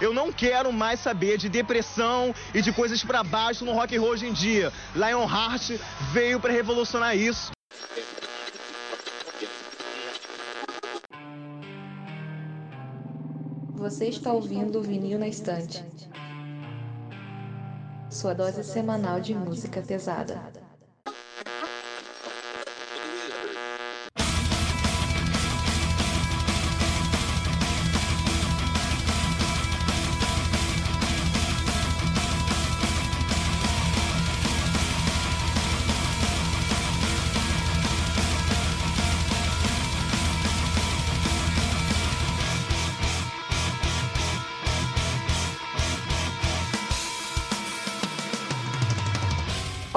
Eu não quero mais saber de depressão e de coisas para baixo no rock and roll hoje em dia. Lionheart veio para revolucionar isso. Você está ouvindo o Vinil na Estante. Sua dose semanal de música pesada.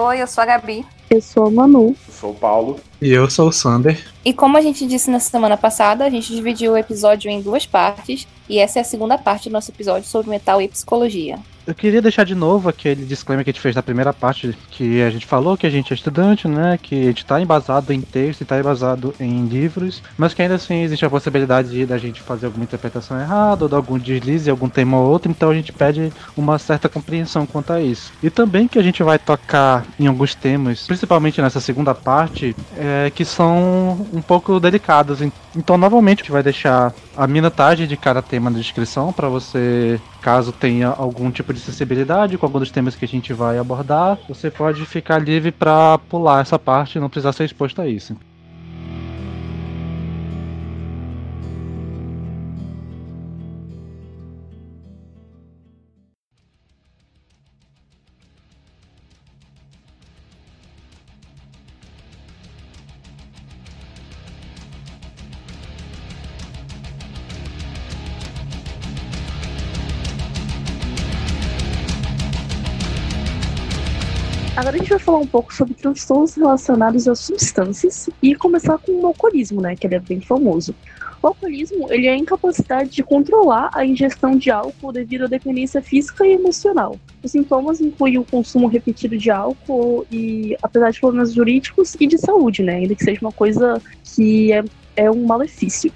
Oi, eu sou a Gabi. Eu sou a Manu. Eu sou o Paulo. E eu sou o Sander. E como a gente disse na semana passada, a gente dividiu o episódio em duas partes, e essa é a segunda parte do nosso episódio sobre metal e psicologia. Eu queria deixar de novo aquele disclaimer que a gente fez na primeira parte, que a gente falou que a gente é estudante, né? Que a gente está embasado em texto, está embasado em livros, mas que ainda assim existe a possibilidade de da gente fazer alguma interpretação errada, ou de algum deslize, algum tema ou outro, então a gente pede uma certa compreensão quanto a isso. E também que a gente vai tocar em alguns temas, principalmente nessa segunda parte, é, que são um pouco delicados. Então, novamente, a gente vai deixar a minutagem de cada tema na descrição para você Caso tenha algum tipo de sensibilidade com algum dos temas que a gente vai abordar, você pode ficar livre para pular essa parte e não precisar ser exposto a isso. Agora a gente vai falar um pouco sobre transtornos relacionados a substâncias e começar com o alcoolismo, né, que ele é bem famoso. O alcoolismo ele é a incapacidade de controlar a ingestão de álcool devido à dependência física e emocional. Os sintomas incluem o consumo repetido de álcool e, apesar de problemas jurídicos e de saúde, né, ainda que seja uma coisa que é, é um malefício.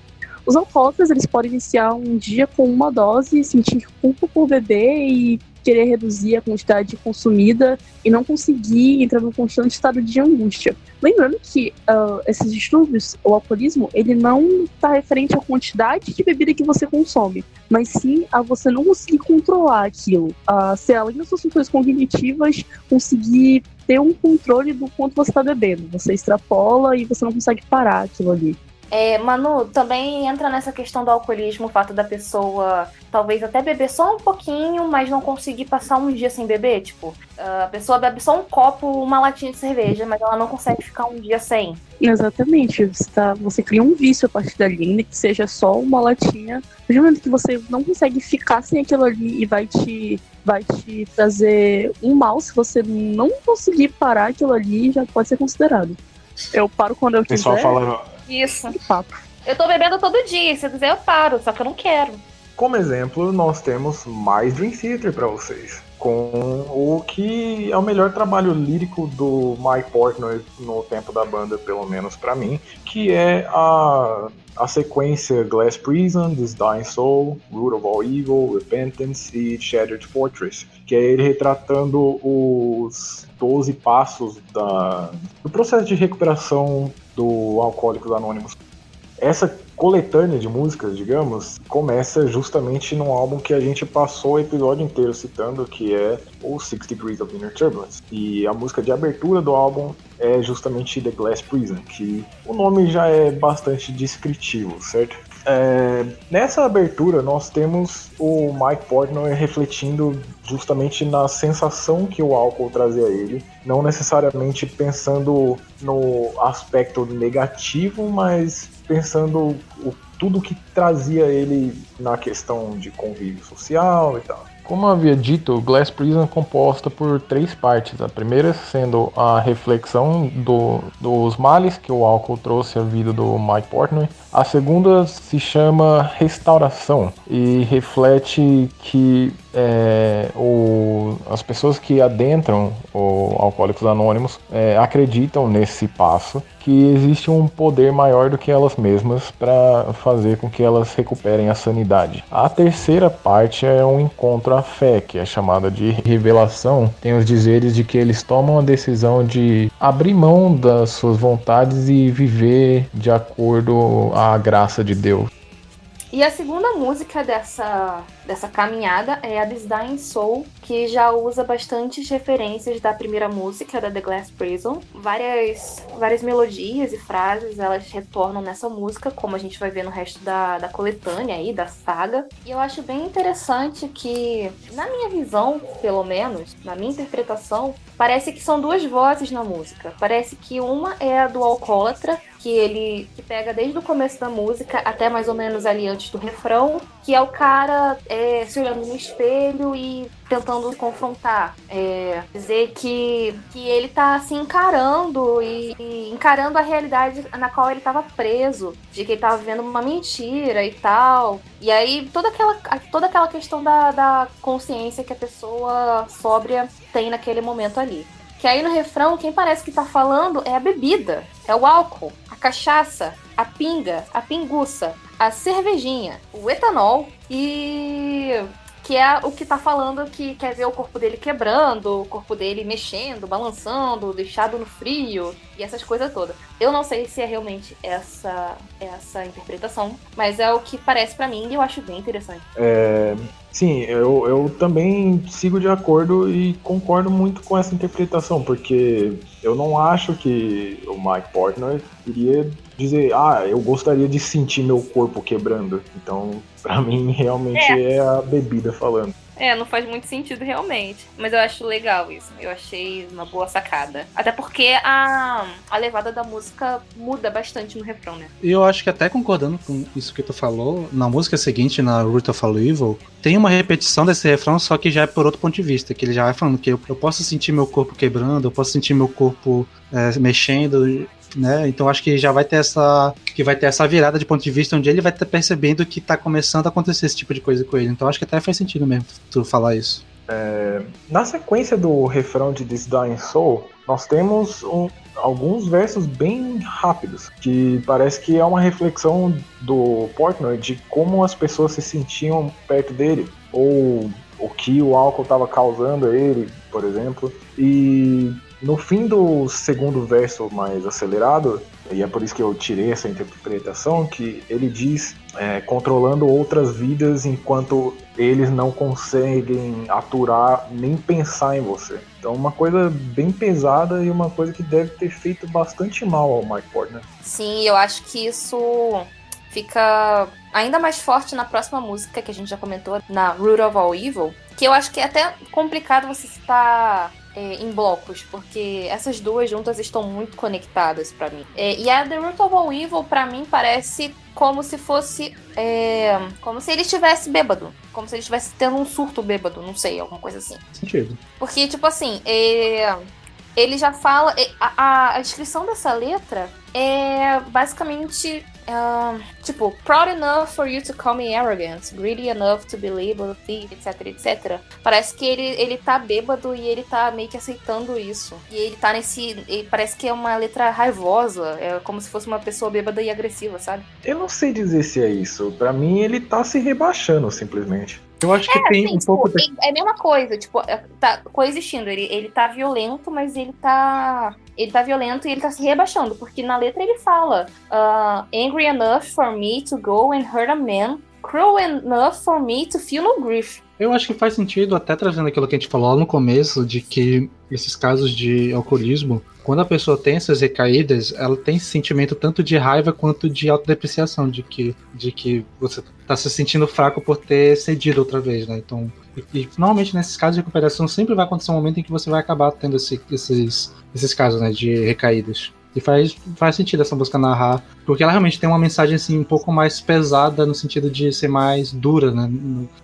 Os alcoólatras eles podem iniciar um dia com uma dose, sentir culpa por beber e querer reduzir a quantidade consumida e não conseguir entrar num constante estado de angústia. Lembrando que uh, esses distúrbios, o alcoolismo, ele não está referente à quantidade de bebida que você consome, mas sim a você não conseguir controlar aquilo. Uh, se além das suas funções cognitivas, conseguir ter um controle do quanto você está bebendo. Você extrapola e você não consegue parar aquilo ali. É, Manu, também entra nessa questão do alcoolismo, o fato da pessoa talvez até beber só um pouquinho, mas não conseguir passar um dia sem beber. Tipo, a pessoa bebe só um copo, uma latinha de cerveja, mas ela não consegue ficar um dia sem. Exatamente. Você, tá, você cria um vício a partir dali, que seja só uma latinha. No momento que você não consegue ficar sem aquilo ali e vai te vai te trazer um mal se você não conseguir parar aquilo ali, já pode ser considerado. Eu paro quando eu quiser. Pessoal fala, isso. Eu tô bebendo todo dia, se quiser eu paro, só que eu não quero. Como exemplo, nós temos mais Dream Theater para vocês. Com o que é o melhor trabalho lírico do Mike Portnoy no tempo da banda, pelo menos para mim, que é a, a sequência Glass Prison, This Dying Soul, Root of All Evil, Repentance e Shattered Fortress, que é ele retratando os 12 passos da, do processo de recuperação do Alcoólicos Anônimos. Essa coletânea de músicas, digamos, começa justamente num álbum que a gente passou o episódio inteiro citando, que é o Six Degrees of Inner Turbulence. E a música de abertura do álbum é justamente The Glass Prison, que o nome já é bastante descritivo, certo? É, nessa abertura, nós temos o Mike Portnoy refletindo justamente na sensação que o álcool trazia a ele, não necessariamente pensando no aspecto negativo, mas pensando o, tudo que trazia ele na questão de convívio social e tal. Como havia dito, Glass Prison é composta por três partes. A primeira sendo a reflexão do, dos males que o álcool trouxe à vida do Mike Portnoy. A segunda se chama Restauração e reflete que é, o, as pessoas que adentram o Alcoólicos Anônimos é, acreditam nesse passo que existe um poder maior do que elas mesmas para fazer com que elas recuperem a sanidade. A terceira parte é um encontro à fé, que é chamada de revelação. Tem os dizeres de que eles tomam a decisão de abrir mão das suas vontades e viver de acordo à graça de Deus. E a segunda música dessa, dessa caminhada é a Dying Soul, que já usa bastantes referências da primeira música, da The Glass Prison. Várias, várias melodias e frases elas retornam nessa música, como a gente vai ver no resto da, da coletânea aí, da saga. E eu acho bem interessante que, na minha visão, pelo menos, na minha interpretação, parece que são duas vozes na música. Parece que uma é a do alcoólatra, que ele que pega desde o começo da música até mais ou menos ali antes do refrão, que é o cara é, se olhando no espelho e tentando confrontar, é, dizer que, que ele tá se encarando e, e, encarando a realidade na qual ele estava preso, de que ele tava vivendo uma mentira e tal. E aí toda aquela, toda aquela questão da, da consciência que a pessoa sóbria tem naquele momento ali. Que aí no refrão, quem parece que tá falando é a bebida, é o álcool, a cachaça, a pinga, a pinguça, a cervejinha, o etanol e que é o que tá falando que quer ver o corpo dele quebrando, o corpo dele mexendo, balançando, deixado no frio e essas coisas todas. Eu não sei se é realmente essa essa interpretação, mas é o que parece para mim e eu acho bem interessante. É, sim, eu, eu também sigo de acordo e concordo muito com essa interpretação, porque eu não acho que o Mike Portnoy iria dizer, ah, eu gostaria de sentir meu corpo quebrando. Então, para mim, realmente é. é a bebida falando. É, não faz muito sentido realmente. Mas eu acho legal isso. Eu achei uma boa sacada. Até porque a, a levada da música muda bastante no refrão, né? E eu acho que até concordando com isso que tu falou, na música seguinte, na Root of All Evil, tem uma repetição desse refrão, só que já é por outro ponto de vista. Que ele já vai falando que eu, eu posso sentir meu corpo quebrando, eu posso sentir meu corpo é, mexendo né? Então acho que já vai ter essa que vai ter essa virada de ponto de vista onde ele vai estar percebendo que está começando a acontecer esse tipo de coisa com ele. Então acho que até faz sentido mesmo tu falar isso. É, na sequência do refrão de This Dying Soul, nós temos um, alguns versos bem rápidos, que parece que é uma reflexão do Portnoy de como as pessoas se sentiam perto dele, ou o que o álcool estava causando a ele, por exemplo. E no fim do segundo verso mais acelerado, e é por isso que eu tirei essa interpretação, que ele diz é, controlando outras vidas enquanto eles não conseguem aturar nem pensar em você. Então uma coisa bem pesada e uma coisa que deve ter feito bastante mal ao Mike Portner. Sim, eu acho que isso fica ainda mais forte na próxima música que a gente já comentou, na Root of All Evil, que eu acho que é até complicado você citar é, em blocos, porque essas duas juntas estão muito conectadas para mim. É, e a The Root of All Evil, pra mim, parece como se fosse. É, como se ele estivesse bêbado. Como se ele estivesse tendo um surto bêbado, não sei, alguma coisa assim. Sentido. Porque, tipo assim, é, ele já fala. É, a, a, a descrição dessa letra é basicamente Uh, tipo, proud enough for you to call me arrogant, greedy enough to be labeled thief, etc, etc. Parece que ele, ele tá bêbado e ele tá meio que aceitando isso. E ele tá nesse. Ele parece que é uma letra raivosa, é como se fosse uma pessoa bêbada e agressiva, sabe? Eu não sei dizer se é isso. Para mim, ele tá se rebaixando simplesmente. Eu acho que é, tem assim, um tipo, pouco. De... É a mesma coisa, tipo, é, tá coexistindo. Ele, ele tá violento, mas ele tá ele tá violento e ele tá se rebaixando, porque na letra ele fala uh, angry enough for me to go and hurt a man, cruel enough for me to feel no grief. Eu acho que faz sentido, até trazendo aquilo que a gente falou no começo, de que esses casos de alcoolismo, quando a pessoa tem essas recaídas, ela tem esse sentimento tanto de raiva quanto de autodepreciação, de que, de que você tá se sentindo fraco por ter cedido outra vez, né? Então, e, normalmente nesses casos de recuperação sempre vai acontecer um momento em que você vai acabar tendo esse, esses, esses casos, né, de recaídas. E faz, faz sentido essa música narrar, porque ela realmente tem uma mensagem assim um pouco mais pesada no sentido de ser mais dura né,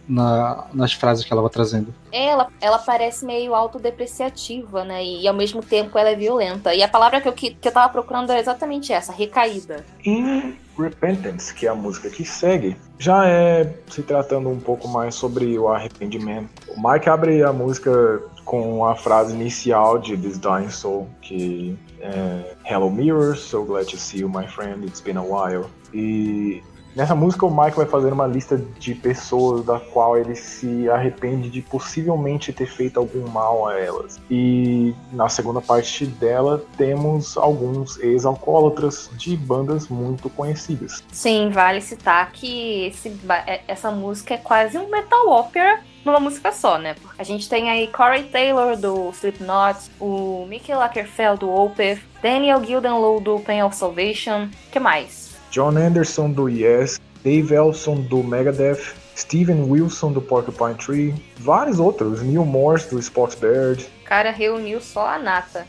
na, nas frases que ela vai trazendo. Ela, ela parece meio autodepreciativa, né? E, e, ao mesmo tempo ela é violenta. E a palavra que eu, que, que eu tava procurando é exatamente essa, recaída. Em Repentance, que é a música que segue, já é se tratando um pouco mais sobre o arrependimento. O Mike abre a música com a frase inicial de This Dying Soul, que é Hello Mirror, so glad to see you, my friend, it's been a while. E Nessa música, o Mike vai fazer uma lista de pessoas da qual ele se arrepende de possivelmente ter feito algum mal a elas. E na segunda parte dela, temos alguns ex-alcoólatras de bandas muito conhecidas. Sim, vale citar que esse, é, essa música é quase um metal opera numa música só, né? A gente tem aí Corey Taylor do Slipknot, o Mickey Lackerfeld do Opeth, Daniel Gildenlow do Pain of Salvation, que mais? John Anderson do Yes, Dave Elson do Megadeth, Steven Wilson do Porcupine Tree, vários outros, Neil Morse do Bird. Cara, reuniu só a nata.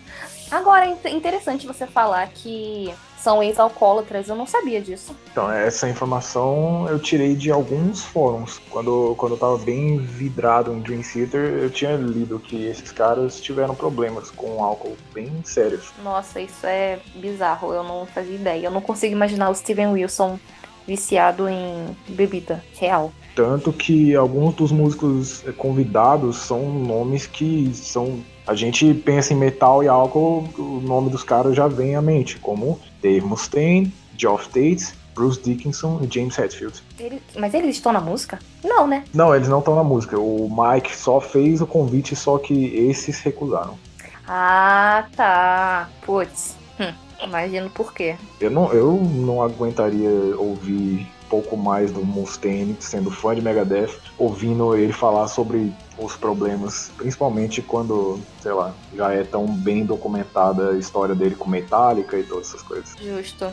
Agora, é interessante você falar que são ex-alcoólatras, eu não sabia disso. Então, essa informação eu tirei de alguns fóruns. Quando, quando eu tava bem vidrado em Dream Theater, eu tinha lido que esses caras tiveram problemas com álcool bem sérios. Nossa, isso é bizarro, eu não fazia ideia. Eu não consigo imaginar o Steven Wilson viciado em bebida real. Tanto que alguns dos músicos convidados são nomes que são. A gente pensa em metal e álcool, o nome dos caras já vem à mente, como Dave Mustaine, Geoff Tate, Bruce Dickinson e James Hetfield. Ele... Mas eles estão na música? Não, né? Não, eles não estão na música. O Mike só fez o convite, só que esses recusaram. Ah, tá. Putz. Hum, imagino por quê. Eu não, eu não aguentaria ouvir pouco mais do Mustaine, sendo fã de Megadeth, ouvindo ele falar sobre os problemas, principalmente quando, sei lá, já é tão bem documentada a história dele com Metallica e todas essas coisas. Justo.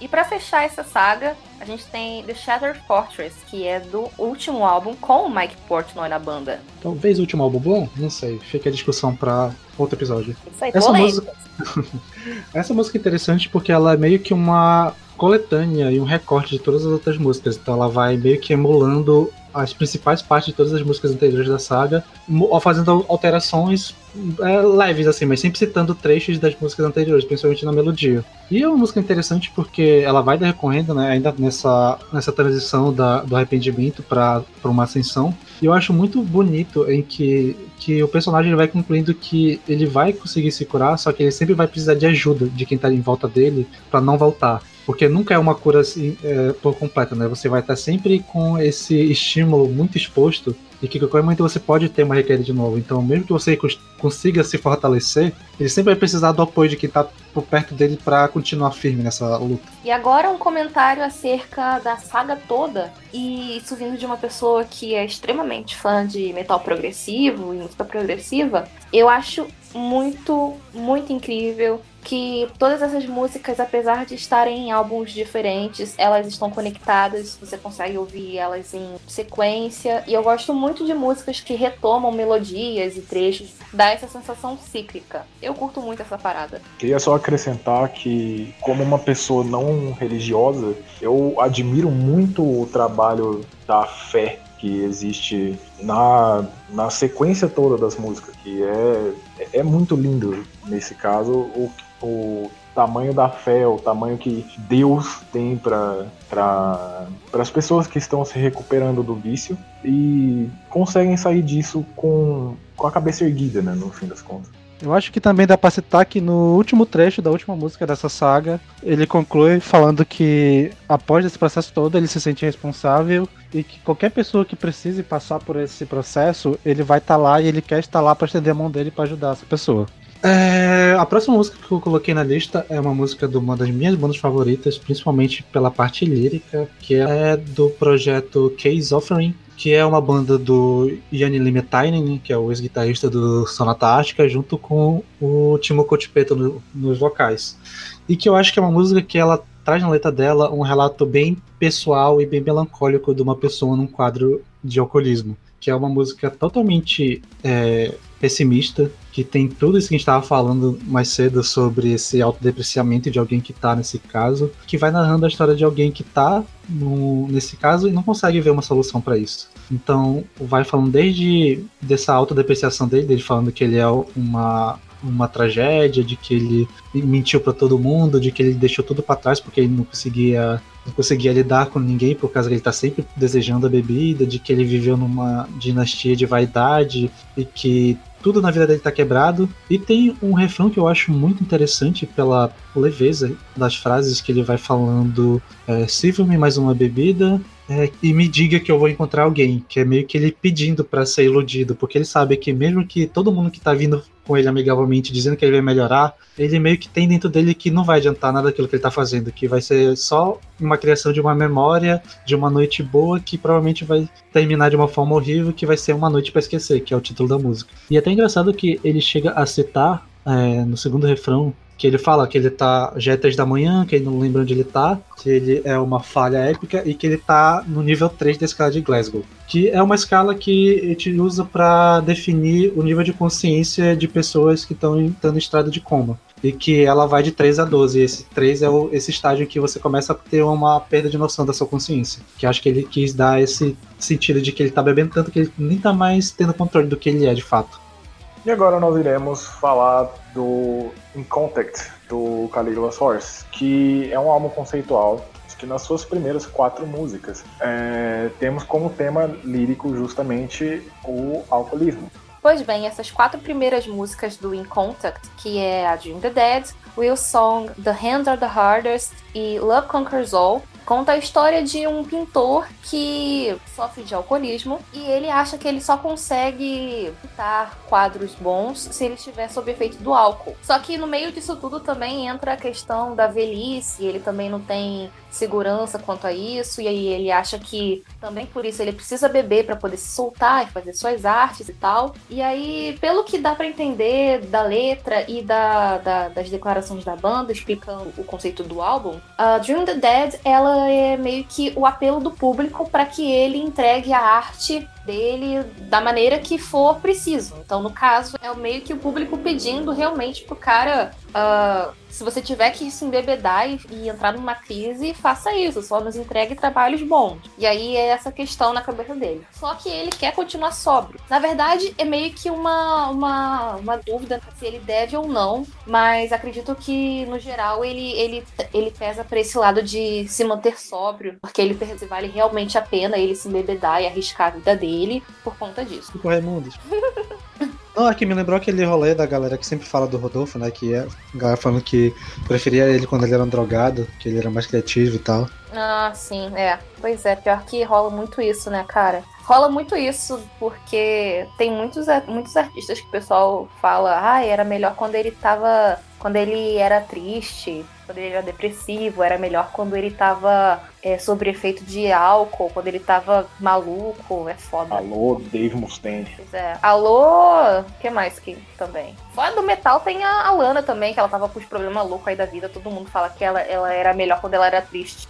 E para fechar essa saga, a gente tem The Shattered Fortress, que é do último álbum com o Mike Portnoy na banda. Talvez o último álbum bom? Não sei. Fica a discussão para outro episódio. Isso aí, essa música... essa música é interessante porque ela é meio que uma coletânea e um recorte de todas as outras músicas. Então ela vai meio que emulando as principais partes de todas as músicas anteriores da saga, fazendo alterações é, leves, assim, mas sempre citando trechos das músicas anteriores, principalmente na melodia. E é uma música interessante porque ela vai decorrendo, né, ainda nessa, nessa transição da, do arrependimento para uma ascensão. E eu acho muito bonito em que, que o personagem vai concluindo que ele vai conseguir se curar, só que ele sempre vai precisar de ajuda de quem tá em volta dele para não voltar porque nunca é uma cura assim, é, por completa, né? Você vai estar sempre com esse estímulo muito exposto e que qualquer momento você pode ter uma recaída de novo. Então, mesmo que você consiga se fortalecer, ele sempre vai precisar do apoio de quem está por perto dele para continuar firme nessa luta. E agora um comentário acerca da saga toda, e isso vindo de uma pessoa que é extremamente fã de metal progressivo e música progressiva, eu acho muito, muito incrível que todas essas músicas, apesar de estarem em álbuns diferentes, elas estão conectadas, você consegue ouvir elas em sequência. E eu gosto muito de músicas que retomam melodias e trechos, dá essa sensação cíclica. Eu curto muito essa parada. Queria só acrescentar que, como uma pessoa não religiosa, eu admiro muito o trabalho da fé que existe na, na sequência toda das músicas, que é, é muito lindo nesse caso o, o tamanho da fé, o tamanho que Deus tem para as pessoas que estão se recuperando do vício e conseguem sair disso com, com a cabeça erguida, né, no fim das contas. Eu acho que também dá pra citar que no último trecho da última música dessa saga, ele conclui falando que após esse processo todo ele se sente responsável e que qualquer pessoa que precise passar por esse processo, ele vai estar tá lá e ele quer estar lá para estender a mão dele para ajudar essa pessoa. É, a próxima música que eu coloquei na lista é uma música de uma das minhas bandas favoritas, principalmente pela parte lírica, que é do projeto Case Offering, que é uma banda do Yanni Limetainen, que é o ex-guitarrista do Sonata Ártica, junto com o Timo Cotipeto no, nos vocais. E que eu acho que é uma música que ela traz na letra dela um relato bem pessoal e bem melancólico de uma pessoa num quadro de alcoolismo. Que é uma música totalmente é, pessimista, que tem tudo isso que a gente estava falando mais cedo sobre esse autodepreciamento de alguém que está nesse caso, que vai narrando a história de alguém que está nesse caso e não consegue ver uma solução para isso. Então, vai falando desde dessa autodepreciação dele, dele falando que ele é uma uma tragédia, de que ele mentiu para todo mundo, de que ele deixou tudo para trás porque ele não conseguia não conseguia lidar com ninguém por causa que ele tá sempre desejando a bebida, de que ele viveu numa dinastia de vaidade e que tudo na vida dele tá quebrado. E tem um refrão que eu acho muito interessante pela leveza das frases que ele vai falando: é, sirva-me mais uma bebida, é, e me diga que eu vou encontrar alguém, que é meio que ele pedindo para ser iludido, porque ele sabe que mesmo que todo mundo que tá vindo com ele amigavelmente dizendo que ele vai melhorar, ele meio que tem dentro dele que não vai adiantar nada daquilo que ele tá fazendo, que vai ser só uma criação de uma memória, de uma noite boa, que provavelmente vai terminar de uma forma horrível, que vai ser uma noite para esquecer, que é o título da música. E é até engraçado que ele chega a citar é, no segundo refrão que ele fala que ele tá já é 3 da manhã, que ele não lembra onde ele tá, que ele é uma falha épica e que ele tá no nível 3 da escala de Glasgow, que é uma escala que a gente usa para definir o nível de consciência de pessoas que estão em estado de coma. E que ela vai de 3 a 12. E esse 3 é o, esse estágio em que você começa a ter uma perda de noção da sua consciência. Que acho que ele quis dar esse sentido de que ele tá bebendo tanto que ele nem tá mais tendo controle do que ele é de fato. E agora nós iremos falar do In Contact, do Caligula's Horse, que é um álbum conceitual que nas suas primeiras quatro músicas é, temos como tema lírico justamente o alcoolismo. Pois bem, essas quatro primeiras músicas do In Contact, que é a Dream the Dead, Will Song, The Hands Are the Hardest e Love Conquers All, Conta a história de um pintor que sofre de alcoolismo e ele acha que ele só consegue pintar quadros bons se ele estiver sob efeito do álcool. Só que no meio disso tudo também entra a questão da velhice, ele também não tem segurança quanto a isso, e aí ele acha que também por isso ele precisa beber para poder se soltar e fazer suas artes e tal. E aí, pelo que dá para entender da letra e da, da, das declarações da banda explicando o conceito do álbum, a Dream the Dead ela é meio que o apelo do público para que ele entregue a arte dele da maneira que for preciso. Então, no caso, é meio que o público pedindo realmente pro cara. Uh, se você tiver que se embebedar e, e, entrar numa crise, faça isso. Só nos entregue trabalhos bons. E aí é essa questão na cabeça dele. Só que ele quer continuar sóbrio. Na verdade, é meio que uma, uma, uma dúvida se ele deve ou não. Mas acredito que, no geral, ele, ele, ele pesa pra esse lado de se manter sóbrio. Porque ele vale realmente a pena ele se embebedar e arriscar a vida dele ele por conta disso. Tipo Raimundo. Não, é que me lembrou aquele rolê da galera que sempre fala do Rodolfo, né? Que é a galera falando que preferia ele quando ele era um drogado, que ele era mais criativo e tal. Ah, sim, é. Pois é, pior que rola muito isso, né, cara? Rola muito isso, porque tem muitos, muitos artistas que o pessoal fala, ah, era melhor quando ele tava. quando ele era triste, quando ele era depressivo, era melhor quando ele tava é, sobre efeito de álcool, quando ele tava maluco, é foda. Alô, Dave Mustaine. Pois é. Alô, o que mais que também? Fora do metal tem a, a Lana também, que ela tava com os problemas loucos aí da vida, todo mundo fala que ela, ela era melhor quando ela era triste.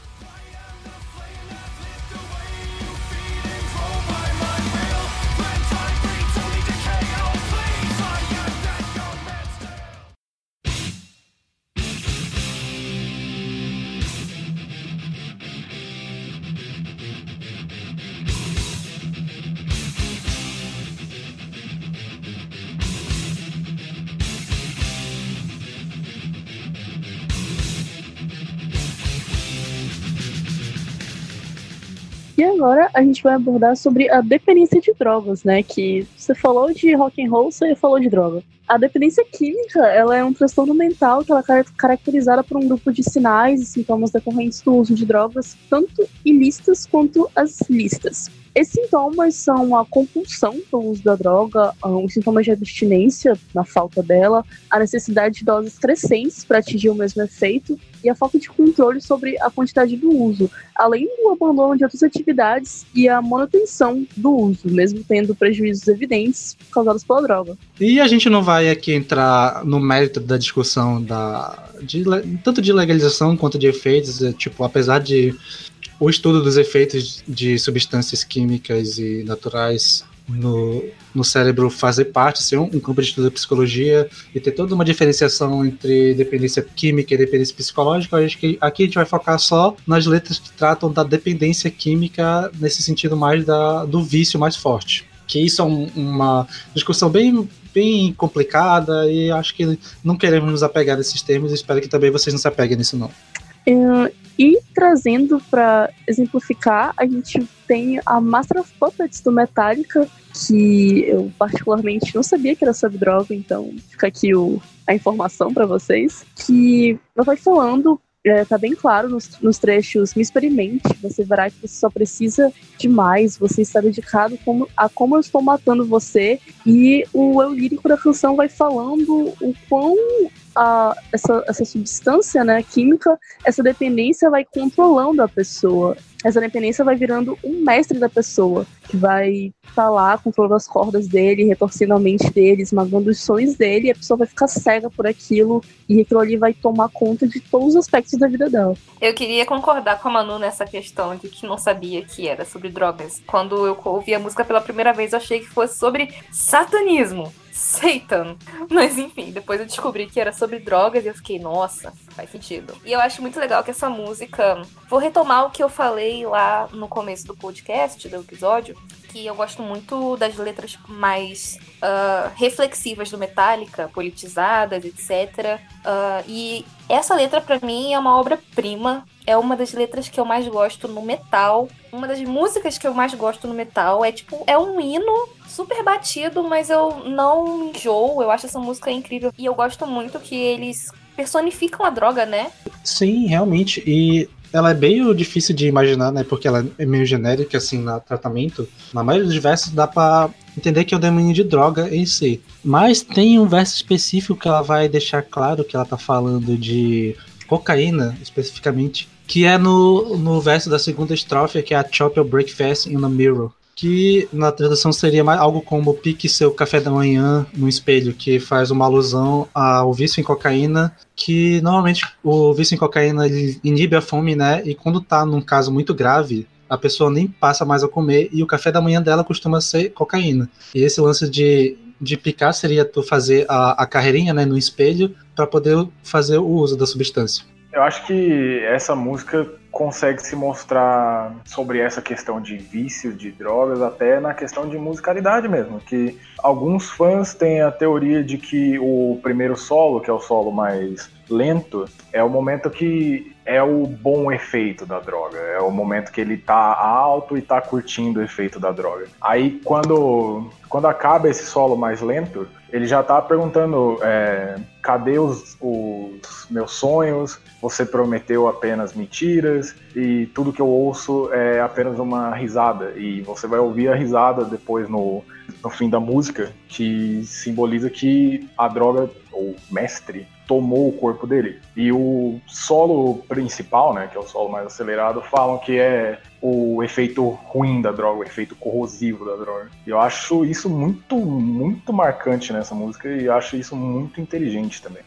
Agora a gente vai abordar sobre a dependência de drogas, né? Que você falou de rock and roll, você falou de droga. A dependência química, ela é um transtorno mental que ela é caracterizada por um grupo de sinais e sintomas decorrentes do uso de drogas, tanto ilícitas quanto as listas. Esses sintomas são a compulsão pelo uso da droga, ah, os sintomas de abstinência na falta dela, a necessidade de doses crescentes para atingir o mesmo efeito e a falta de controle sobre a quantidade do uso, além do abandono de outras atividades e a manutenção do uso, mesmo tendo prejuízos evidentes causados pela droga. E a gente não vai aqui entrar no mérito da discussão da de, tanto de legalização quanto de efeitos, é, tipo, apesar de o estudo dos efeitos de substâncias químicas e naturais no, no cérebro fazer parte, ser um, um, campo de estudo da psicologia e ter toda uma diferenciação entre dependência química e dependência psicológica, acho que aqui a gente vai focar só nas letras que tratam da dependência química nesse sentido mais da, do vício mais forte. Que isso é um, uma discussão bem, bem complicada e acho que não queremos nos apegar nesses termos e espero que também vocês não se apeguem nisso não. Uh, e trazendo para exemplificar, a gente tem a Master of Puppets do Metallica, que eu particularmente não sabia que era sobre droga, então fica aqui o, a informação para vocês, que ela vai falando é, tá bem claro nos, nos, trechos, me experimente, você verá que você só precisa de mais, você está dedicado como, a como eu estou matando você, e o eu lírico da canção vai falando o quão a, essa, essa substância né, química, essa dependência vai controlando a pessoa essa dependência vai virando um mestre da pessoa, que vai estar tá lá controlando as cordas dele, retorcendo a mente dele, esmagando os sonhos dele, e a pessoa vai ficar cega por aquilo, e aquilo ali vai tomar conta de todos os aspectos da vida dela. Eu queria concordar com a Manu nessa questão de que não sabia que era sobre drogas. Quando eu ouvi a música pela primeira vez, eu achei que fosse sobre satanismo. Satan. Mas enfim, depois eu descobri que era sobre drogas e eu fiquei, nossa, faz sentido. E eu acho muito legal que essa música. Vou retomar o que eu falei lá no começo do podcast, do episódio, que eu gosto muito das letras mais uh, reflexivas do Metallica, politizadas, etc. Uh, e essa letra, para mim, é uma obra-prima. É uma das letras que eu mais gosto no metal. Uma das músicas que eu mais gosto no metal. É tipo, é um hino super batido, mas eu não enjoo. Eu acho essa música incrível. E eu gosto muito que eles personificam a droga, né? Sim, realmente. E ela é meio difícil de imaginar, né? Porque ela é meio genérica, assim, no tratamento. Na maioria dos versos dá pra entender que é o demônio de droga em si. Mas tem um verso específico que ela vai deixar claro que ela tá falando de cocaína, especificamente. Que é no, no verso da segunda estrofe, que é a Chop Your Breakfast in a Mirror que na tradução seria algo como pique seu café da manhã no espelho, que faz uma alusão ao vício em cocaína, que normalmente o vício em cocaína inibe a fome, né? E quando tá num caso muito grave, a pessoa nem passa mais a comer e o café da manhã dela costuma ser cocaína. E esse lance de, de picar seria tu fazer a, a carreirinha né, no espelho para poder fazer o uso da substância. Eu acho que essa música consegue se mostrar sobre essa questão de vício de drogas até na questão de musicalidade mesmo, que alguns fãs têm a teoria de que o primeiro solo, que é o solo mais lento, é o momento que é o bom efeito da droga, é o momento que ele tá alto e tá curtindo o efeito da droga. Aí quando quando acaba esse solo mais lento, ele já tá perguntando é, cadê os, os, meus sonhos? Você prometeu apenas mentiras e tudo que eu ouço é apenas uma risada e você vai ouvir a risada depois no, no fim da música que simboliza que a droga ou mestre tomou o corpo dele. E o solo principal, né, que é o solo mais acelerado, falam que é o efeito ruim da droga, o efeito corrosivo da droga. E eu acho isso muito, muito marcante nessa música e acho isso muito inteligente também.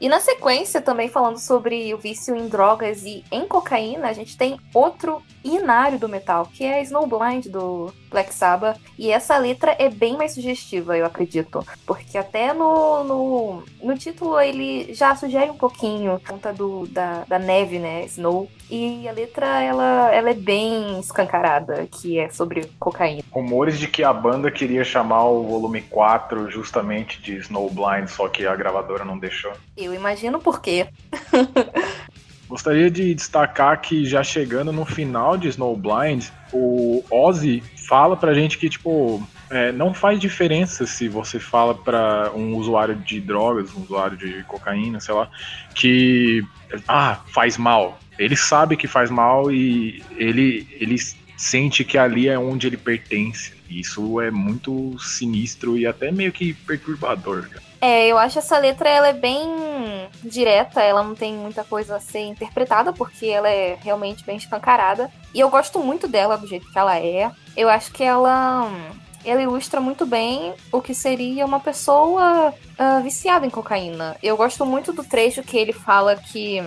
E na sequência, também falando sobre o vício em drogas e em cocaína, a gente tem outro inário do metal, que é Snowblind do Black Sabbath. E essa letra é bem mais sugestiva, eu acredito. Porque até no, no, no título ele já sugere um pouquinho conta do, da, da neve, né? Snow. E a letra, ela, ela é bem escancarada, que é sobre cocaína. Rumores de que a banda queria chamar o volume 4 justamente de Snowblind, só que a gravadora não deixou. Eu imagino por quê. Gostaria de destacar que já chegando no final de Snowblind, o Ozzy fala pra gente que, tipo, é, não faz diferença se você fala para um usuário de drogas, um usuário de cocaína, sei lá, que ah, faz mal. Ele sabe que faz mal e ele, ele sente que ali é onde ele pertence. Isso é muito sinistro e até meio que perturbador. Cara. É, eu acho essa letra ela é bem direta, ela não tem muita coisa a ser interpretada, porque ela é realmente bem escancarada. E eu gosto muito dela do jeito que ela é. Eu acho que ela ela ilustra muito bem o que seria uma pessoa uh, viciada em cocaína. Eu gosto muito do trecho que ele fala que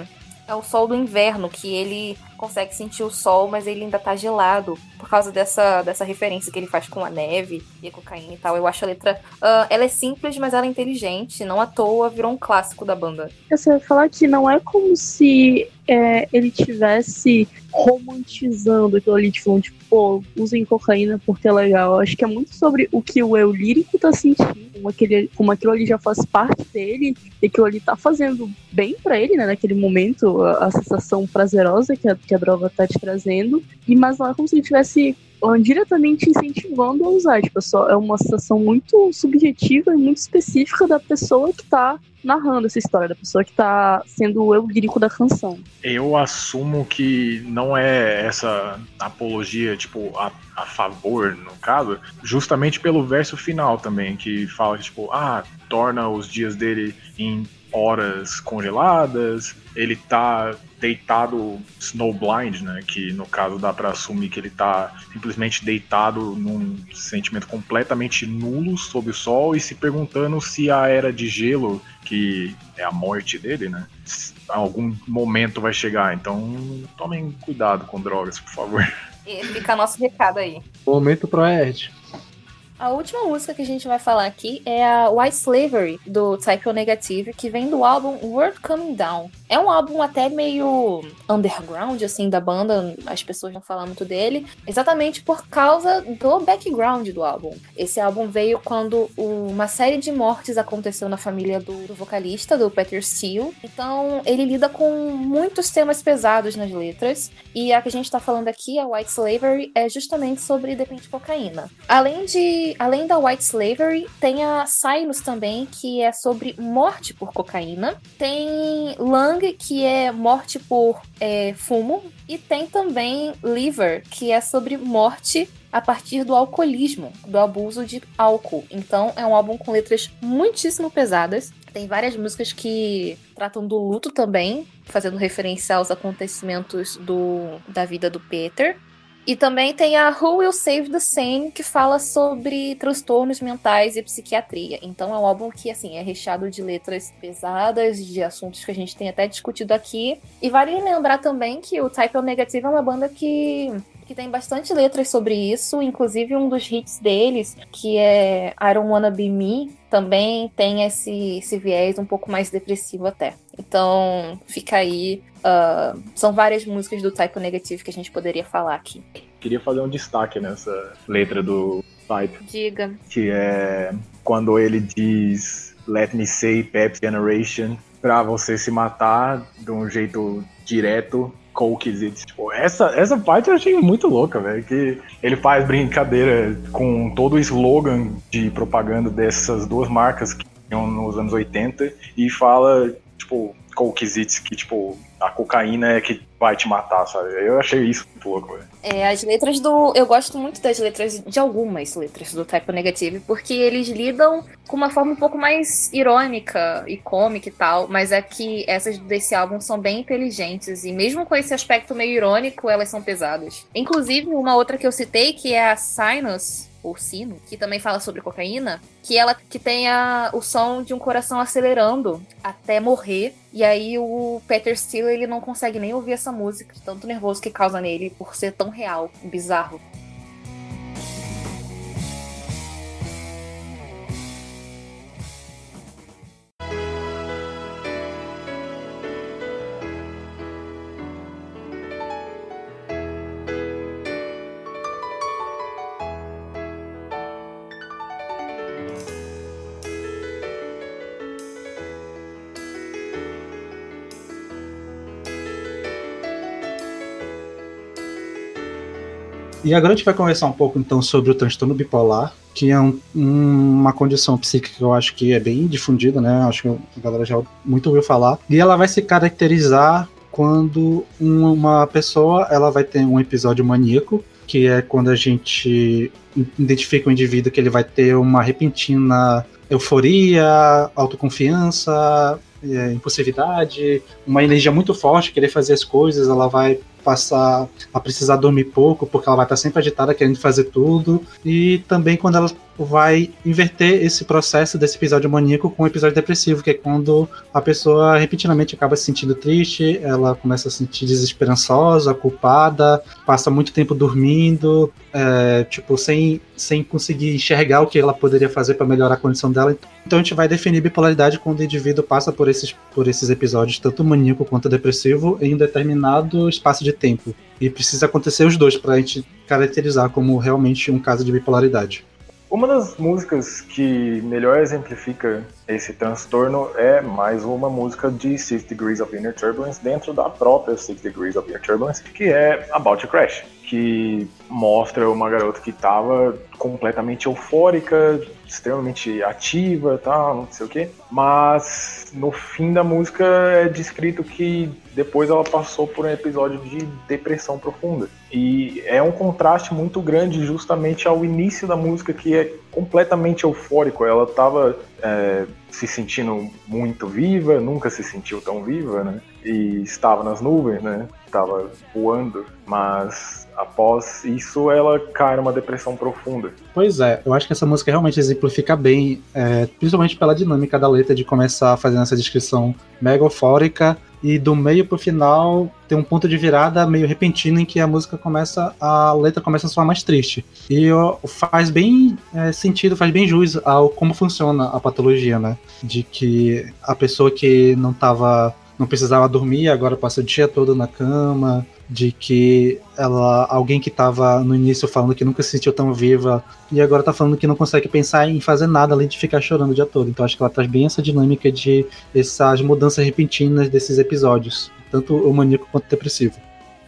é o sol do inverno, que ele consegue sentir o sol, mas ele ainda tá gelado por causa dessa, dessa referência que ele faz com a neve e a cocaína e tal. Eu acho a letra. Uh, ela é simples, mas ela é inteligente. Não à toa virou um clássico da banda. Você vai falar que não é como se é, ele tivesse romantizando aquilo ali, tipo, tipo, pô, usem cocaína porque é legal. Eu acho que é muito sobre o que o eu lírico tá sentindo, como, aquele, como aquilo ali já faz parte dele, e aquilo ali tá fazendo bem para ele, né, naquele momento, a, a sensação prazerosa que a, que a droga tá te trazendo, e mas não é como se ele tivesse diretamente incentivando a usar. Tipo, só é uma situação muito subjetiva e muito específica da pessoa que tá narrando essa história, da pessoa que tá sendo o eu lírico da canção. Eu assumo que não é essa apologia, tipo, a, a favor, no caso, justamente pelo verso final também, que fala, tipo, ah, torna os dias dele em horas congeladas, ele tá deitado snowblind, né, que no caso dá para assumir que ele tá simplesmente deitado num sentimento completamente nulo sob o sol e se perguntando se a era de gelo, que é a morte dele, né, algum momento vai chegar. Então, tomem cuidado com drogas, por favor. E fica nosso recado aí. Momento pro Ed. A última música que a gente vai falar aqui é a White Slavery, do Tycho Negative, que vem do álbum World Coming Down. É um álbum até meio underground, assim, da banda, as pessoas não falam muito dele, exatamente por causa do background do álbum. Esse álbum veio quando uma série de mortes aconteceu na família do, vocalista, do Peter Steele. Então, ele lida com muitos temas pesados nas letras, e a que a gente tá falando aqui, a White Slavery, é justamente sobre dependente de cocaína. Além de além da white slavery, tem a Sinus também, que é sobre morte por cocaína. Tem Lung, que é morte por é, fumo. E tem também Liver, que é sobre morte a partir do alcoolismo, do abuso de álcool. Então é um álbum com letras muitíssimo pesadas. Tem várias músicas que tratam do luto também, fazendo referência aos acontecimentos do, da vida do Peter. E também tem a Who Will Save the Sane, que fala sobre transtornos mentais e psiquiatria. Então é um álbum que, assim, é recheado de letras pesadas, de assuntos que a gente tem até discutido aqui. E vale lembrar também que o Type O Negative é uma banda que que tem bastante letras sobre isso, inclusive um dos hits deles, que é I Don't Wanna Be Me, também tem esse, esse viés um pouco mais depressivo até. Então, fica aí. Uh, são várias músicas do Type Negative que a gente poderia falar aqui. Queria fazer um destaque nessa letra do Type. Diga. Que é quando ele diz Let me say Pep Generation pra você se matar de um jeito direto Cokesit. Tipo, essa, essa parte eu achei muito louca, velho. Que ele faz brincadeira com todo o slogan de propaganda dessas duas marcas que tinham nos anos 80 e fala, tipo, Cokesit, que, tipo, a cocaína é que vai te matar, sabe? Eu achei isso muito louco. É, as letras do. Eu gosto muito das letras, de algumas letras do Typo Negative, porque eles lidam com uma forma um pouco mais irônica e cômica e tal, mas é que essas desse álbum são bem inteligentes, e mesmo com esse aspecto meio irônico, elas são pesadas. Inclusive, uma outra que eu citei, que é a Sinus, ou sino, que também fala sobre cocaína, que ela que tem a, o som de um coração acelerando até morrer. E aí o Peter Steele ele não consegue nem ouvir essa música, de tanto nervoso que causa nele por ser tão real, bizarro. E agora a gente vai conversar um pouco então sobre o transtorno bipolar, que é um, uma condição psíquica que eu acho que é bem difundida, né? Acho que a galera já muito ouviu falar. E ela vai se caracterizar quando uma pessoa ela vai ter um episódio maníaco, que é quando a gente identifica o indivíduo que ele vai ter uma repentina euforia, autoconfiança, é, impulsividade, uma energia muito forte, querer fazer as coisas, ela vai passar a precisar dormir pouco, porque ela vai estar sempre agitada querendo fazer tudo. E também quando ela vai inverter esse processo desse episódio maníaco com um episódio depressivo, que é quando a pessoa repentinamente acaba se sentindo triste, ela começa a se sentir desesperançosa, culpada, passa muito tempo dormindo, é, tipo, sem, sem conseguir enxergar o que ela poderia fazer para melhorar a condição dela. Então a gente vai definir bipolaridade quando o indivíduo passa por esses, por esses episódios, tanto maníaco quanto depressivo, em um determinado espaço de tempo. E precisa acontecer os dois para a gente caracterizar como realmente um caso de bipolaridade. Uma das músicas que melhor exemplifica esse transtorno é mais uma música de Six Degrees of Inner Turbulence dentro da própria Six Degrees of Inner Turbulence, que é About to Crash, que mostra uma garota que estava completamente eufórica, extremamente ativa, tal, não sei o quê. Mas no fim da música é descrito que depois ela passou por um episódio de depressão profunda. E é um contraste muito grande justamente ao início da música que é completamente eufórico. Ela estava é, se sentindo muito viva, nunca se sentiu tão viva, né? E estava nas nuvens, né? Estava voando, mas após isso ela cai numa depressão profunda. Pois é, eu acho que essa música realmente exemplifica bem, é, principalmente pela dinâmica da letra de começar fazendo essa descrição mega eufórica e do meio pro final tem um ponto de virada meio repentino em que a música começa, a letra começa a soar mais triste. E faz bem é, sentido, faz bem jus ao como funciona a patologia, né? De que a pessoa que não tava não precisava dormir, agora passa o dia todo na cama, de que ela alguém que estava no início falando que nunca se sentiu tão viva e agora tá falando que não consegue pensar em fazer nada além de ficar chorando o dia todo. Então acho que ela traz bem essa dinâmica de essas mudanças repentinas desses episódios, tanto o maníaco quanto o depressivo.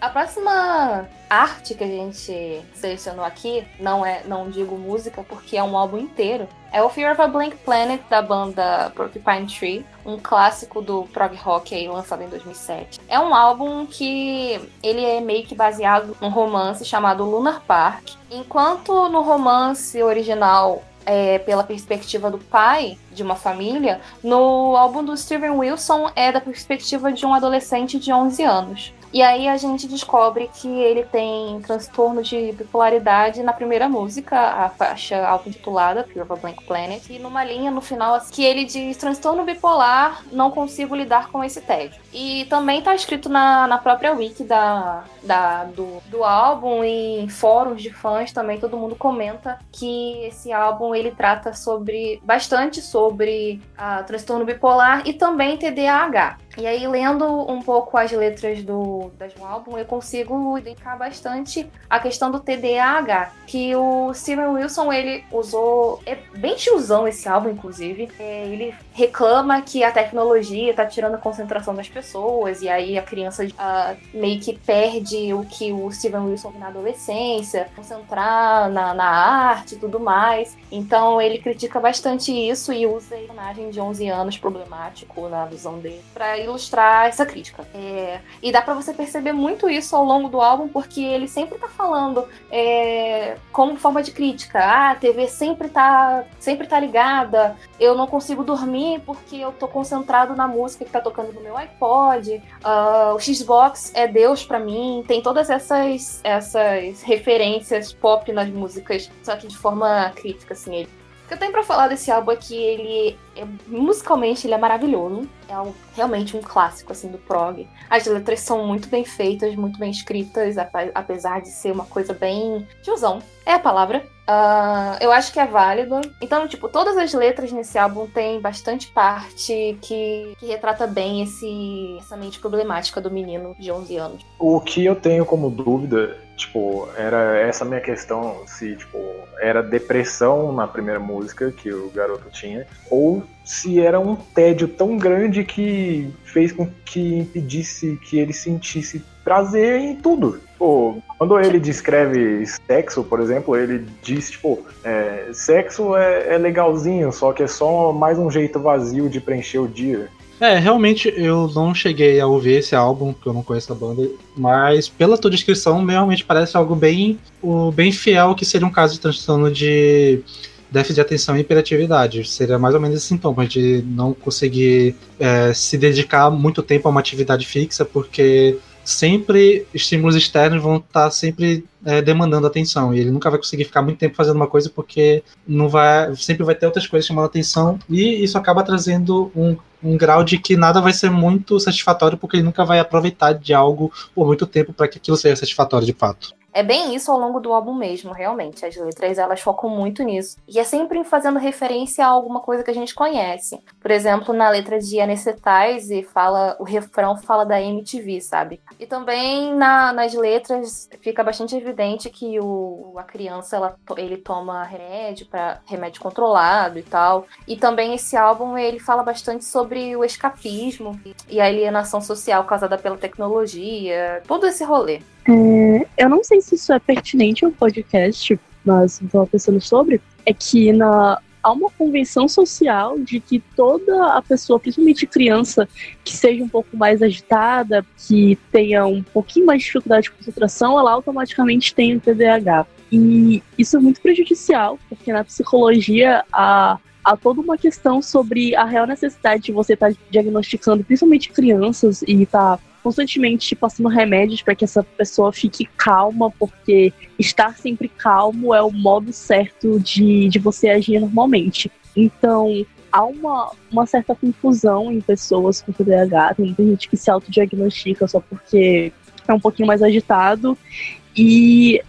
A próxima arte que a gente selecionou aqui, não é, não digo música porque é um álbum inteiro, é o Fear of a Blank Planet da banda Porcupine Tree, um clássico do prog rock aí lançado em 2007. É um álbum que ele é meio que baseado num romance chamado Lunar Park. Enquanto no romance original é, pela perspectiva do pai de uma família, no álbum do Steven Wilson é da perspectiva de um adolescente de 11 anos. E aí a gente descobre que ele tem transtorno de bipolaridade na primeira música, a faixa auto-intitulada, Pure of a Blank Planet, e numa linha no final que ele diz transtorno bipolar, não consigo lidar com esse tédio. E também tá escrito na, na própria wiki da, da, do, do álbum e em fóruns de fãs também todo mundo comenta que esse álbum ele trata sobre bastante sobre a transtorno bipolar e também TDAH. E aí, lendo um pouco as letras do, das do álbum, eu consigo identificar bastante a questão do TDAH, que o Steven Wilson, ele usou, é bem tiozão esse álbum, inclusive, é, ele reclama que a tecnologia tá tirando a concentração das pessoas, e aí a criança uh, meio que perde o que o Steven Wilson na adolescência, concentrar na, na arte e tudo mais. Então, ele critica bastante isso e usa a personagem de 11 anos problemático na visão dele, pra ilustrar essa crítica. É, e dá para você perceber muito isso ao longo do álbum, porque ele sempre tá falando é, como forma de crítica. Ah, a TV sempre tá, sempre tá ligada, eu não consigo dormir porque eu tô concentrado na música que tá tocando no meu iPod, uh, o Xbox é Deus para mim, tem todas essas, essas referências pop nas músicas, só que de forma crítica, assim. Ele que eu tenho pra falar desse álbum é que ele, é, musicalmente, ele é maravilhoso. É um, realmente um clássico, assim, do prog. As letras são muito bem feitas, muito bem escritas, apesar de ser uma coisa bem tiozão. É a palavra. Uh, eu acho que é válido. Então, tipo, todas as letras nesse álbum tem bastante parte que, que retrata bem esse, essa mente problemática do menino de 11 anos. O que eu tenho como dúvida Tipo, era essa minha questão, se, tipo, era depressão na primeira música que o garoto tinha, ou se era um tédio tão grande que fez com que impedisse que ele sentisse prazer em tudo. Pô, quando ele descreve sexo, por exemplo, ele diz, tipo, é, sexo é, é legalzinho, só que é só mais um jeito vazio de preencher o dia. É, realmente eu não cheguei a ouvir esse álbum, porque eu não conheço a banda, mas pela tua descrição, realmente parece algo bem, o, bem fiel que seria um caso de transtorno de déficit de atenção e hiperatividade. Seria mais ou menos esse sintoma de não conseguir é, se dedicar muito tempo a uma atividade fixa, porque sempre estímulos externos vão estar sempre é, demandando atenção e ele nunca vai conseguir ficar muito tempo fazendo uma coisa porque não vai sempre vai ter outras coisas chamando atenção e isso acaba trazendo um um grau de que nada vai ser muito satisfatório porque ele nunca vai aproveitar de algo por muito tempo para que aquilo seja satisfatório de fato. É bem isso ao longo do álbum mesmo, realmente. As letras elas focam muito nisso. E é sempre fazendo referência a alguma coisa que a gente conhece. Por exemplo, na letra de Anesthetize, fala, o refrão fala da MTV, sabe? E também na, nas letras fica bastante evidente que o, a criança ela, ele toma remédio para remédio controlado e tal. E também esse álbum ele fala bastante sobre o escapismo e a alienação social causada pela tecnologia, todo esse rolê. É, eu não sei se isso é pertinente ao podcast, mas estava pensando sobre, é que na, há uma convenção social de que toda a pessoa, principalmente criança, que seja um pouco mais agitada, que tenha um pouquinho mais de dificuldade de concentração, ela automaticamente tem o TDAH. E isso é muito prejudicial, porque na psicologia há, há toda uma questão sobre a real necessidade de você estar tá diagnosticando, principalmente crianças, e estar tá constantemente passando remédios para que essa pessoa fique calma, porque estar sempre calmo é o modo certo de, de você agir normalmente. Então, há uma, uma certa confusão em pessoas com TDAH. Tem muita gente que se autodiagnostica só porque é um pouquinho mais agitado. E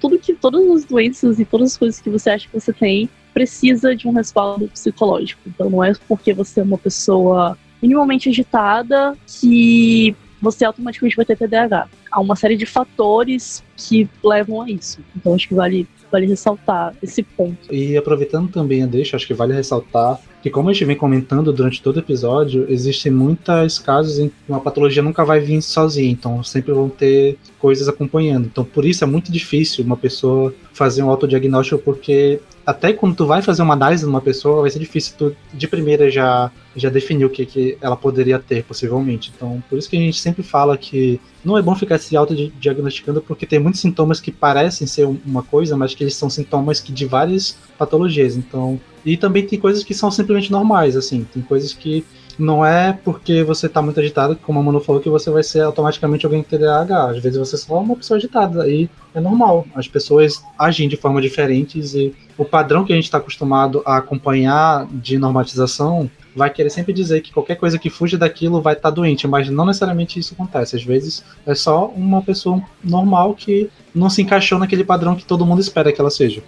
tudo que, todas as doenças e todas as coisas que você acha que você tem precisa de um respaldo psicológico. Então, não é porque você é uma pessoa minimamente agitada que você automaticamente vai ter TDAH. Há uma série de fatores que levam a isso. Então acho que vale, vale ressaltar esse ponto. E aproveitando também a deixa, acho que vale ressaltar que como a gente vem comentando durante todo o episódio, existem muitos casos em que uma patologia nunca vai vir sozinha, então sempre vão ter coisas acompanhando. Então por isso é muito difícil uma pessoa fazer um autodiagnóstico porque até quando tu vai fazer uma análise numa pessoa, vai ser difícil tu de primeira já já definir o que, que ela poderia ter, possivelmente. Então, por isso que a gente sempre fala que não é bom ficar se autodiagnosticando, porque tem muitos sintomas que parecem ser uma coisa, mas que eles são sintomas que de várias patologias. Então, e também tem coisas que são simplesmente normais, assim, tem coisas que não é porque você está muito agitado, como a Manu falou, que você vai ser automaticamente alguém que tem TDAH. Às vezes você é só uma pessoa agitada, aí é normal. As pessoas agem de forma diferentes e o padrão que a gente está acostumado a acompanhar de normatização vai querer sempre dizer que qualquer coisa que fuja daquilo vai estar tá doente, mas não necessariamente isso acontece. Às vezes é só uma pessoa normal que não se encaixou naquele padrão que todo mundo espera que ela seja.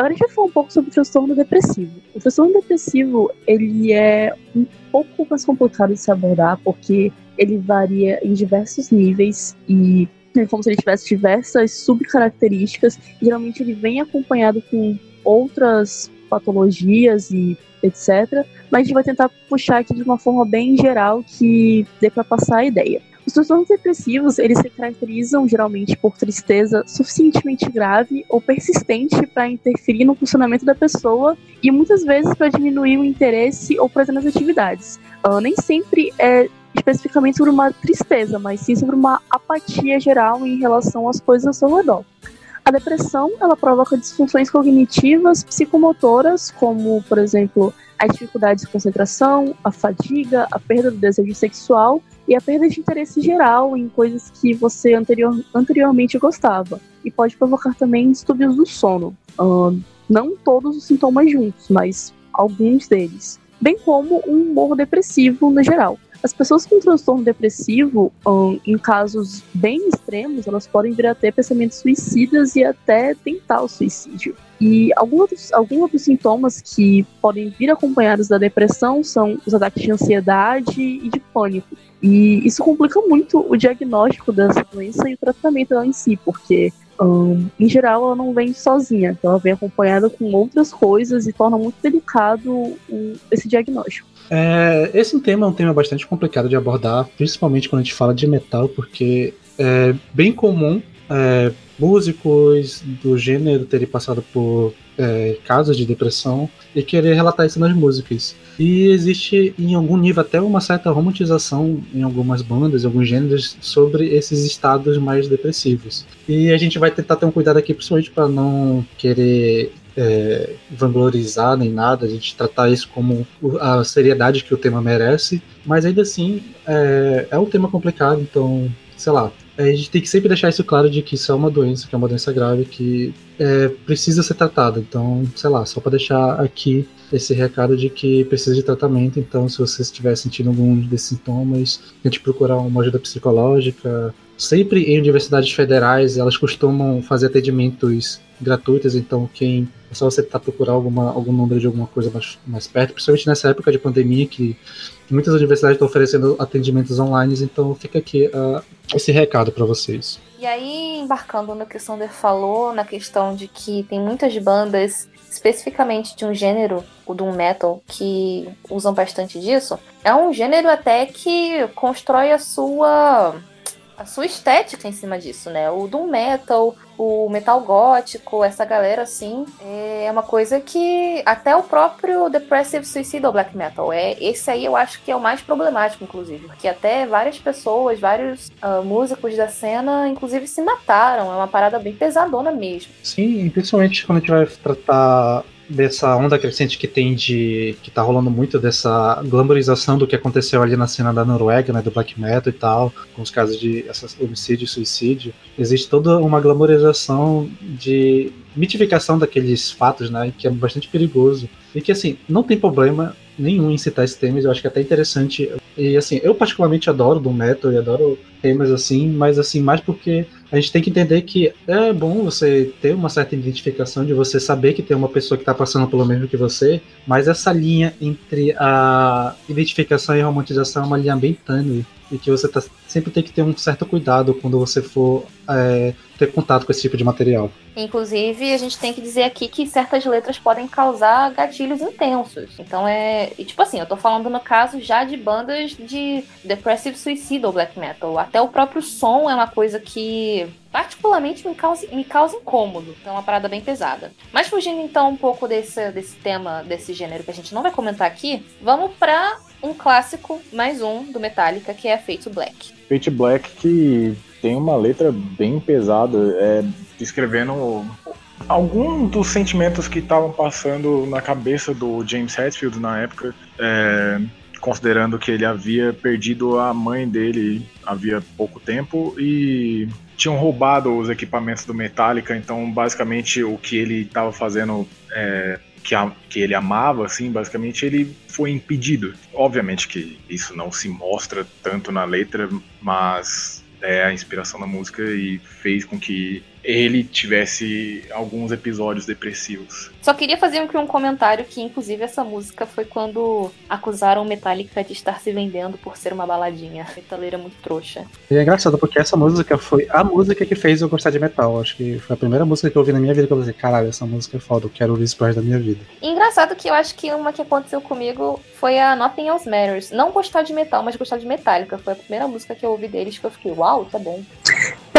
Agora a gente vai falar um pouco sobre o transtorno depressivo. O transtorno depressivo, ele é um pouco mais complicado de se abordar, porque ele varia em diversos níveis e é como se ele tivesse diversas subcaracterísticas. Geralmente ele vem acompanhado com outras patologias e etc. Mas a gente vai tentar puxar aqui de uma forma bem geral que dê para passar a ideia. Os transtornos depressivos, eles se caracterizam geralmente por tristeza suficientemente grave ou persistente para interferir no funcionamento da pessoa e muitas vezes para diminuir o interesse ou prazer nas atividades. Uh, nem sempre é especificamente sobre uma tristeza, mas sim sobre uma apatia geral em relação às coisas ao seu redor. A depressão, ela provoca disfunções cognitivas, psicomotoras, como, por exemplo, a dificuldade de concentração, a fadiga, a perda do desejo sexual e a perda de interesse geral em coisas que você anterior, anteriormente gostava. E pode provocar também distúrbios do sono. Uh, não todos os sintomas juntos, mas alguns deles. Bem como um humor depressivo no geral. As pessoas com transtorno depressivo, em casos bem extremos, elas podem vir a ter pensamentos suicidas e até tentar o suicídio. E alguns alguns outros sintomas que podem vir acompanhados da depressão são os ataques de ansiedade e de pânico. E isso complica muito o diagnóstico dessa doença e o tratamento dela em si, porque um, em geral, ela não vem sozinha, ela vem acompanhada com outras coisas e torna muito delicado um, esse diagnóstico. É, esse tema é um tema bastante complicado de abordar, principalmente quando a gente fala de metal, porque é bem comum é, músicos do gênero terem passado por é, casos de depressão e querer relatar isso nas músicas. E existe em algum nível até uma certa romantização em algumas bandas, em alguns gêneros, sobre esses estados mais depressivos. E a gente vai tentar ter um cuidado aqui, principalmente para não querer é, vanglorizar nem nada, a gente tratar isso como a seriedade que o tema merece, mas ainda assim é, é um tema complicado, então, sei lá, a gente tem que sempre deixar isso claro de que isso é uma doença, que é uma doença grave, que é, precisa ser tratada. Então, sei lá, só para deixar aqui esse recado de que precisa de tratamento. Então, se você estiver sentindo algum desses sintomas, tente procurar uma ajuda psicológica, sempre em universidades federais elas costumam fazer atendimentos gratuitos, então quem é só você tentar procurar alguma, algum número de alguma coisa mais, mais perto, principalmente nessa época de pandemia que muitas universidades estão oferecendo atendimentos online, então fica aqui uh, esse recado para vocês. E aí, embarcando no que o Sander falou, na questão de que tem muitas bandas, especificamente de um gênero, o doom metal, que usam bastante disso, é um gênero até que constrói a sua a sua estética em cima disso, né? O doom metal, o metal gótico, essa galera assim, é uma coisa que até o próprio Depressive Suicidal Black Metal, é esse aí eu acho que é o mais problemático, inclusive, porque até várias pessoas, vários uh, músicos da cena, inclusive se mataram, é uma parada bem pesadona mesmo. Sim, principalmente quando a gente vai tratar dessa onda crescente que tem de. que tá rolando muito dessa glamorização do que aconteceu ali na cena da Noruega, né? Do black metal e tal, com os casos de homicídio e suicídio. Existe toda uma glamorização de mitificação daqueles fatos, né? Que é bastante perigoso. E que assim, não tem problema nenhum em citar esses temas, eu acho que é até interessante. E assim, eu particularmente adoro do metal e adoro temas assim, mas assim, mais porque a gente tem que entender que é bom você ter uma certa identificação de você saber que tem uma pessoa que está passando pelo mesmo que você, mas essa linha entre a identificação e a romantização é uma linha bem tênue e que você tá, sempre tem que ter um certo cuidado quando você for é, ter contato com esse tipo de material. Inclusive, a gente tem que dizer aqui que certas letras podem causar gatilhos intensos. Então é. E, tipo assim, eu tô falando no caso já de bandas de Depressive Suicidal Black Metal. Até o próprio som é uma coisa que particularmente me causa, me causa incômodo. Então é uma parada bem pesada. Mas fugindo então um pouco desse, desse tema, desse gênero que a gente não vai comentar aqui, vamos pra um clássico, mais um, do Metallica, que é Fate Black. Fate Black que tem uma letra bem pesada, é, descrevendo algum dos sentimentos que estavam passando na cabeça do James Hetfield na época, é, considerando que ele havia perdido a mãe dele havia pouco tempo e tinham roubado os equipamentos do Metallica, então basicamente o que ele estava fazendo é, que, a, que ele amava, assim, basicamente ele foi impedido. Obviamente que isso não se mostra tanto na letra, mas é a inspiração da música e fez com que ele tivesse alguns episódios depressivos. Só queria fazer um comentário que, inclusive, essa música foi quando acusaram Metallica de estar se vendendo por ser uma baladinha. Metaleira muito trouxa. E é engraçado porque essa música foi a música que fez eu gostar de metal. Acho que foi a primeira música que eu ouvi na minha vida que eu falei, caralho, essa música é foda, eu quero ouvir isso pro resto da minha vida. E engraçado que eu acho que uma que aconteceu comigo foi a Nothing Else Matters. Não gostar de metal, mas gostar de Metallica. Foi a primeira música que eu ouvi deles que eu fiquei, uau, tá bom.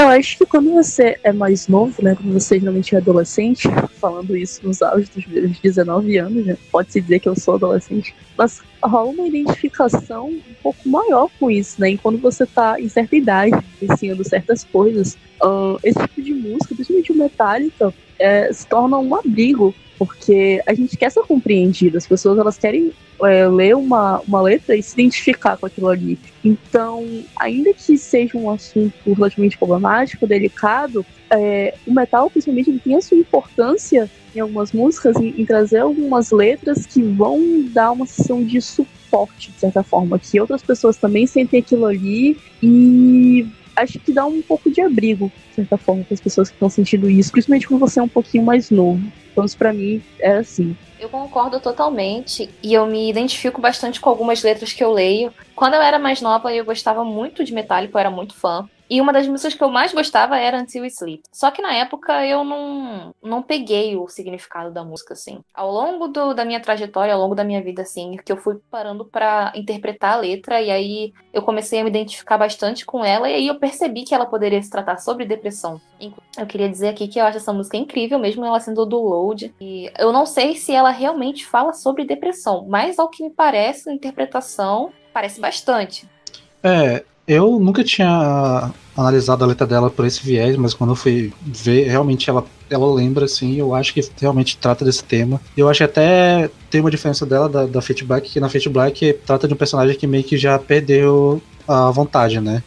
Eu acho que quando você é mais novo, né, quando você geralmente é adolescente, falando isso nos auge dos meus 19 anos, né, pode-se dizer que eu sou adolescente, mas rola uma identificação um pouco maior com isso, né, e quando você tá em certa idade, ensinando certas coisas, uh, esse tipo de música, principalmente o Metallica, é, se torna um abrigo, porque a gente quer ser compreendido, as pessoas elas querem é, ler uma, uma letra e se identificar com aquilo ali. Então, ainda que seja um assunto relativamente problemático, delicado, é, o metal, principalmente, ele tem a sua importância em algumas músicas, em, em trazer algumas letras que vão dar uma sensação de suporte, de certa forma, que outras pessoas também sentem aquilo ali e acho que dá um pouco de abrigo, de certa forma, para as pessoas que estão sentindo isso, principalmente quando você é um pouquinho mais novo. Então, isso pra mim era assim. Eu concordo totalmente e eu me identifico bastante com algumas letras que eu leio. Quando eu era mais nova, eu gostava muito de Metallica, eu era muito fã. E uma das músicas que eu mais gostava era Until We Sleep. Só que na época eu não, não peguei o significado da música, assim. Ao longo do, da minha trajetória, ao longo da minha vida, assim, que eu fui parando para interpretar a letra, e aí eu comecei a me identificar bastante com ela, e aí eu percebi que ela poderia se tratar sobre depressão. Eu queria dizer aqui que eu acho essa música incrível, mesmo ela sendo do Load. E eu não sei se ela realmente fala sobre depressão, mas ao que me parece, a interpretação parece bastante. É, eu nunca tinha analisado a letra dela por esse viés, mas quando eu fui ver, realmente ela, ela lembra, assim, eu acho que realmente trata desse tema. Eu acho que até tem uma diferença dela, da, da Fate Black, que na Fate Black trata de um personagem que meio que já perdeu a vontade, né?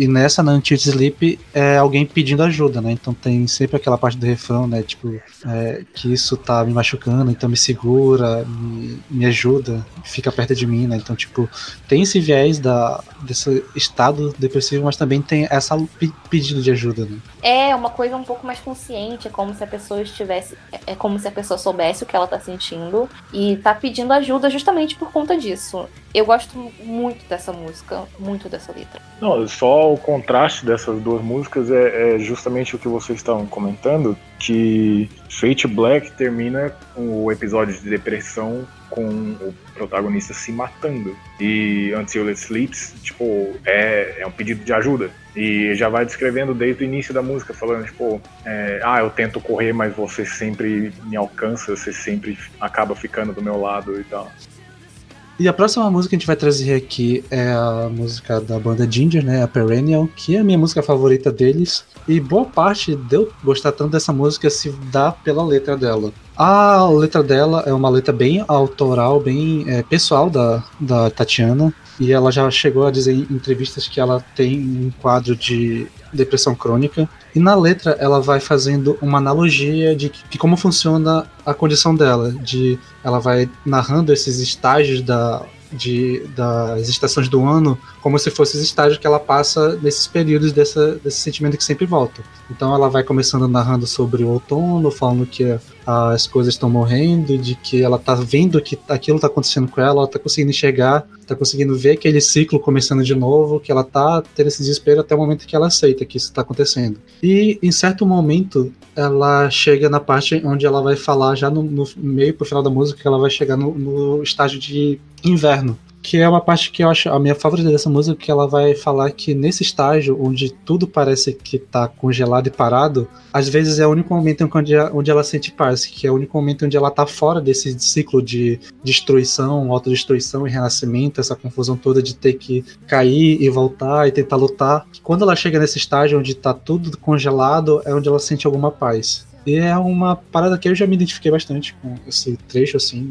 E nessa, na Until Sleep, é alguém pedindo ajuda, né? Então tem sempre aquela parte do refrão, né? Tipo, é, que isso tá me machucando, então me segura, me, me ajuda, fica perto de mim, né? Então, tipo, tem esse viés da, desse estado depressivo, mas também tem essa pedido de ajuda, né? É uma coisa um pouco mais consciente, é como se a pessoa estivesse. É como se a pessoa soubesse o que ela tá sentindo e tá pedindo ajuda justamente por conta disso. Eu gosto muito dessa música, muito dessa letra. Não, só o contraste dessas duas músicas é, é justamente o que vocês estavam comentando, que Fate Black termina o episódio de depressão com o protagonista se matando. E Until It Sleeps, tipo, é, é um pedido de ajuda. E já vai descrevendo desde o início da música, falando, tipo, é, ah, eu tento correr, mas você sempre me alcança, você sempre acaba ficando do meu lado e tal. E a próxima música que a gente vai trazer aqui é a música da banda Ginger, né? A Perennial, que é a minha música favorita deles. E boa parte de eu gostar tanto dessa música se dá pela letra dela. A letra dela é uma letra bem autoral, bem é, pessoal da, da Tatiana. E ela já chegou a dizer em entrevistas que ela tem um quadro de depressão crônica. E na letra ela vai fazendo uma analogia de, que, de como funciona a condição dela, de ela vai narrando esses estágios da, de, das estações do ano como se fossem os estágios que ela passa nesses períodos dessa, desse sentimento que sempre volta. Então ela vai começando narrando sobre o outono, falando que as coisas estão morrendo, de que ela tá vendo que aquilo tá acontecendo com ela, ela tá conseguindo enxergar, tá conseguindo ver aquele ciclo começando de novo, que ela tá tendo esse desespero até o momento que ela aceita que isso tá acontecendo. E em certo momento ela chega na parte onde ela vai falar já no, no meio pro final da música, que ela vai chegar no, no estágio de inverno que é uma parte que eu acho a minha favorita dessa música, que ela vai falar que nesse estágio onde tudo parece que tá congelado e parado, às vezes é o único momento onde, onde ela sente paz, que é o único momento onde ela tá fora desse ciclo de destruição, autodestruição e renascimento, essa confusão toda de ter que cair e voltar e tentar lutar. Quando ela chega nesse estágio onde tá tudo congelado, é onde ela sente alguma paz. E é uma parada que eu já me identifiquei bastante com esse trecho, assim.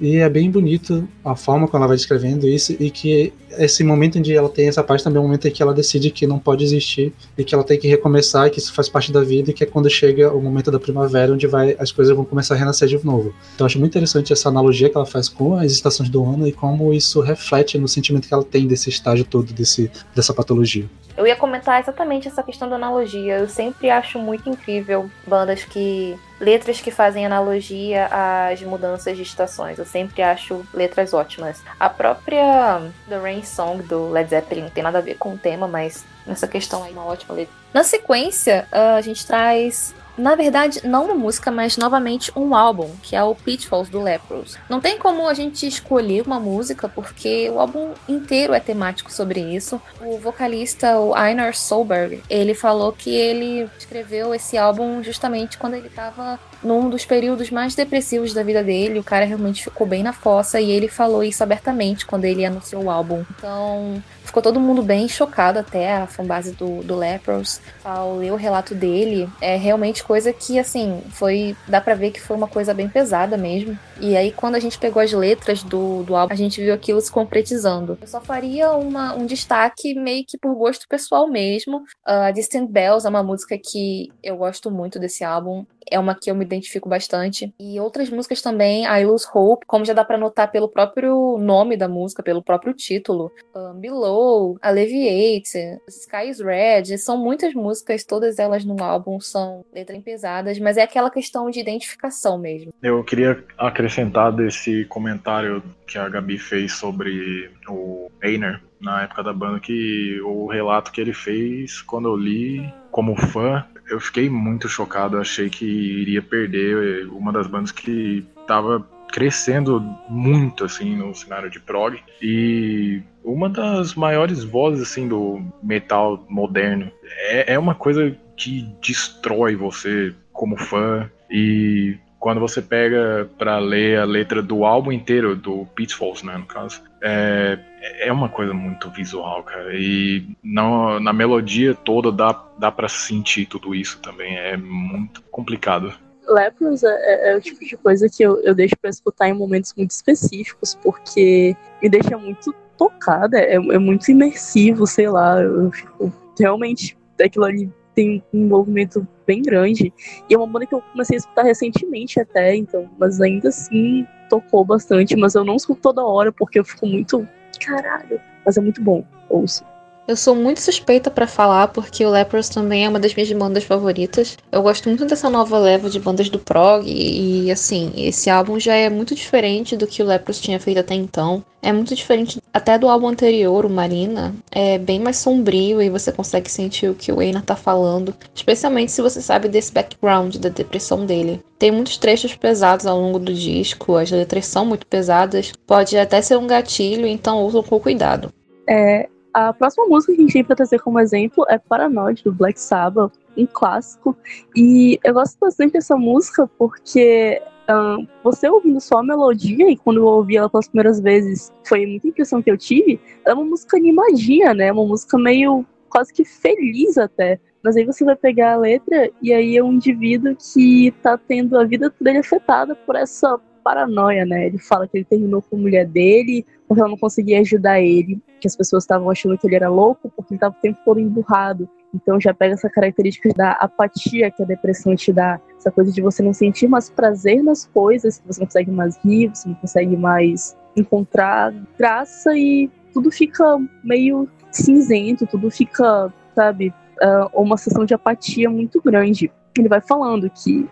E é bem bonito a forma como ela vai descrevendo isso e que esse momento onde ela tem essa parte também é um momento em que ela decide que não pode existir e que ela tem que recomeçar e que isso faz parte da vida e que é quando chega o momento da primavera onde vai as coisas vão começar a renascer de novo. Então acho muito interessante essa analogia que ela faz com as estações do ano e como isso reflete no sentimento que ela tem desse estágio todo desse, dessa patologia. Eu ia comentar exatamente essa questão da analogia. Eu sempre acho muito incrível bandas que. letras que fazem analogia às mudanças de estações. Eu sempre acho letras ótimas. A própria The Rain Song do Led Zeppelin não tem nada a ver com o tema, mas nessa questão aí, uma ótima letra. Na sequência, a gente traz na verdade, não uma música, mas novamente um álbum, que é o Pitfalls do Lepros. Não tem como a gente escolher uma música, porque o álbum inteiro é temático sobre isso. O vocalista, o Einar Solberg, ele falou que ele escreveu esse álbum justamente quando ele estava num dos períodos mais depressivos da vida dele. O cara realmente ficou bem na fossa e ele falou isso abertamente quando ele anunciou o álbum. Então, ficou todo mundo bem chocado até a fanbase do, do Lepros ao ler o relato dele. É realmente coisa que, assim, foi. dá pra ver que foi uma coisa bem pesada mesmo. E aí, quando a gente pegou as letras do, do álbum, a gente viu aquilo se concretizando. Eu só faria uma, um destaque meio que por gosto pessoal mesmo. Uh, Distant Bells é uma música que eu gosto muito desse álbum é uma que eu me identifico bastante. E outras músicas também, I Lose Hope, como já dá para notar pelo próprio nome da música, pelo próprio título. Um, Below, Alleviate, Sky is Red, são muitas músicas, todas elas no álbum são letras pesadas, mas é aquela questão de identificação mesmo. Eu queria acrescentar desse comentário que a Gabi fez sobre o Einer na época da banda que o relato que ele fez quando eu li como fã eu fiquei muito chocado. Achei que iria perder uma das bandas que estava crescendo muito assim no cenário de prog. E uma das maiores vozes assim do metal moderno. É, é uma coisa que destrói você como fã. E quando você pega para ler a letra do álbum inteiro do Pitfalls, né, no caso, é, é uma coisa muito visual, cara. E não, na melodia toda dá, dá para sentir tudo isso também. É muito complicado. Lepros é, é, é, o tipo de coisa que eu, eu deixo para escutar em momentos muito específicos, porque me deixa muito tocada, é, é muito imersivo, sei lá, eu fico realmente aquilo ali tem um envolvimento bem grande. E é uma banda que eu comecei a escutar recentemente até, então, mas ainda assim tocou bastante, mas eu não escuto toda hora porque eu fico muito. Caralho, mas é muito bom, ouço. Eu sou muito suspeita para falar porque o Lepros também é uma das minhas bandas favoritas. Eu gosto muito dessa nova leva de bandas do prog e, e assim, esse álbum já é muito diferente do que o Lepros tinha feito até então. É muito diferente até do álbum anterior, o Marina. É bem mais sombrio e você consegue sentir o que o Einar tá falando, especialmente se você sabe desse background da depressão dele. Tem muitos trechos pesados ao longo do disco, as letras são muito pesadas, pode até ser um gatilho, então ouçam com cuidado. É, a próxima música que a gente tem pra trazer como exemplo é Paranoid, do Black Sabbath, um clássico. E eu gosto bastante dessa música porque um, você ouvindo só a melodia, e quando eu ouvi ela pelas primeiras vezes, foi muita impressão que eu tive, é uma música animadinha, né? Uma música meio quase que feliz até. Mas aí você vai pegar a letra e aí é um indivíduo que tá tendo a vida dele afetada por essa paranoia, né? Ele fala que ele terminou com a mulher dele porque ela não conseguia ajudar ele, que as pessoas estavam achando que ele era louco porque ele estava o tempo todo emburrado. Então já pega essa característica da apatia que a depressão te dá, essa coisa de você não sentir mais prazer nas coisas, que você não consegue mais rir, você não consegue mais encontrar graça e tudo fica meio cinzento, tudo fica, sabe, uh, uma sensação de apatia muito grande. Ele vai falando que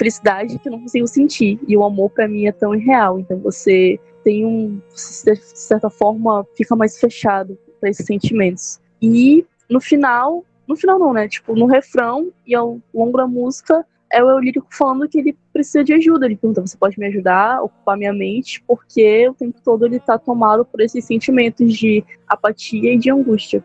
felicidade que eu não consigo sentir. E o amor para mim é tão irreal. Então você tem um, de certa forma, fica mais fechado para esses sentimentos. E no final, no final não, né? Tipo, no refrão e ao longo da música, é o lírico falando que ele precisa de ajuda. Ele pergunta: você pode me ajudar ocupar minha mente? Porque o tempo todo ele tá tomado por esses sentimentos de apatia e de angústia.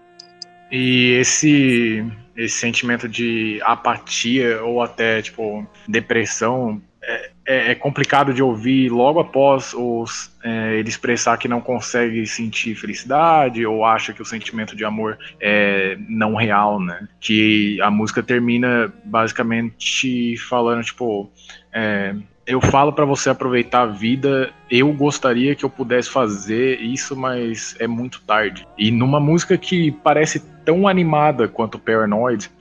E esse esse sentimento de apatia ou até tipo depressão é, é, é complicado de ouvir logo após os, é, ele expressar que não consegue sentir felicidade ou acha que o sentimento de amor é não real, né? Que a música termina basicamente falando tipo é, eu falo para você aproveitar a vida. Eu gostaria que eu pudesse fazer isso, mas é muito tarde. E numa música que parece tão animada quanto Paranoid,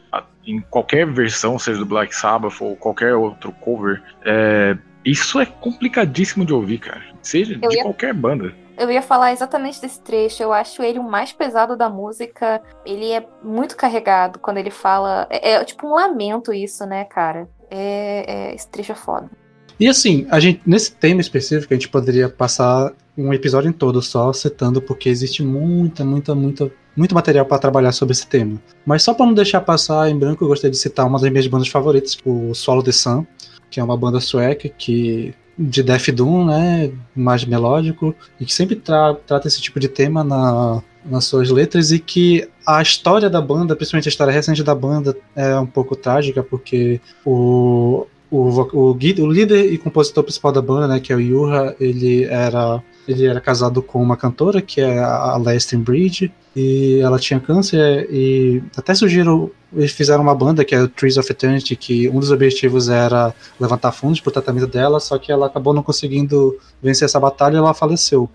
em qualquer versão, seja do Black Sabbath ou qualquer outro cover, é, isso é complicadíssimo de ouvir, cara. Seja eu de ia... qualquer banda. Eu ia falar exatamente desse trecho. Eu acho ele o mais pesado da música. Ele é muito carregado quando ele fala. É, é tipo um lamento isso, né, cara? É, é, esse trecho é foda. E assim, a gente, nesse tema específico, a gente poderia passar um episódio em todo só citando, porque existe muita, muita, muita, muito material para trabalhar sobre esse tema. Mas só para não deixar passar em branco, eu gostaria de citar uma das minhas bandas favoritas, o Solo the Sun, que é uma banda sueca que de Death Doom, né, mais melódico, e que sempre tra trata esse tipo de tema na, nas suas letras e que a história da banda, principalmente a história recente da banda, é um pouco trágica, porque o, o, o, o líder e compositor principal da banda, né, que é o Yuha, ele era ele era casado com uma cantora que é a Leston Bridge e ela tinha câncer e até surgiram eles fizeram uma banda que é o Trees of Eternity que um dos objetivos era levantar fundos para o tratamento dela só que ela acabou não conseguindo vencer essa batalha e ela faleceu.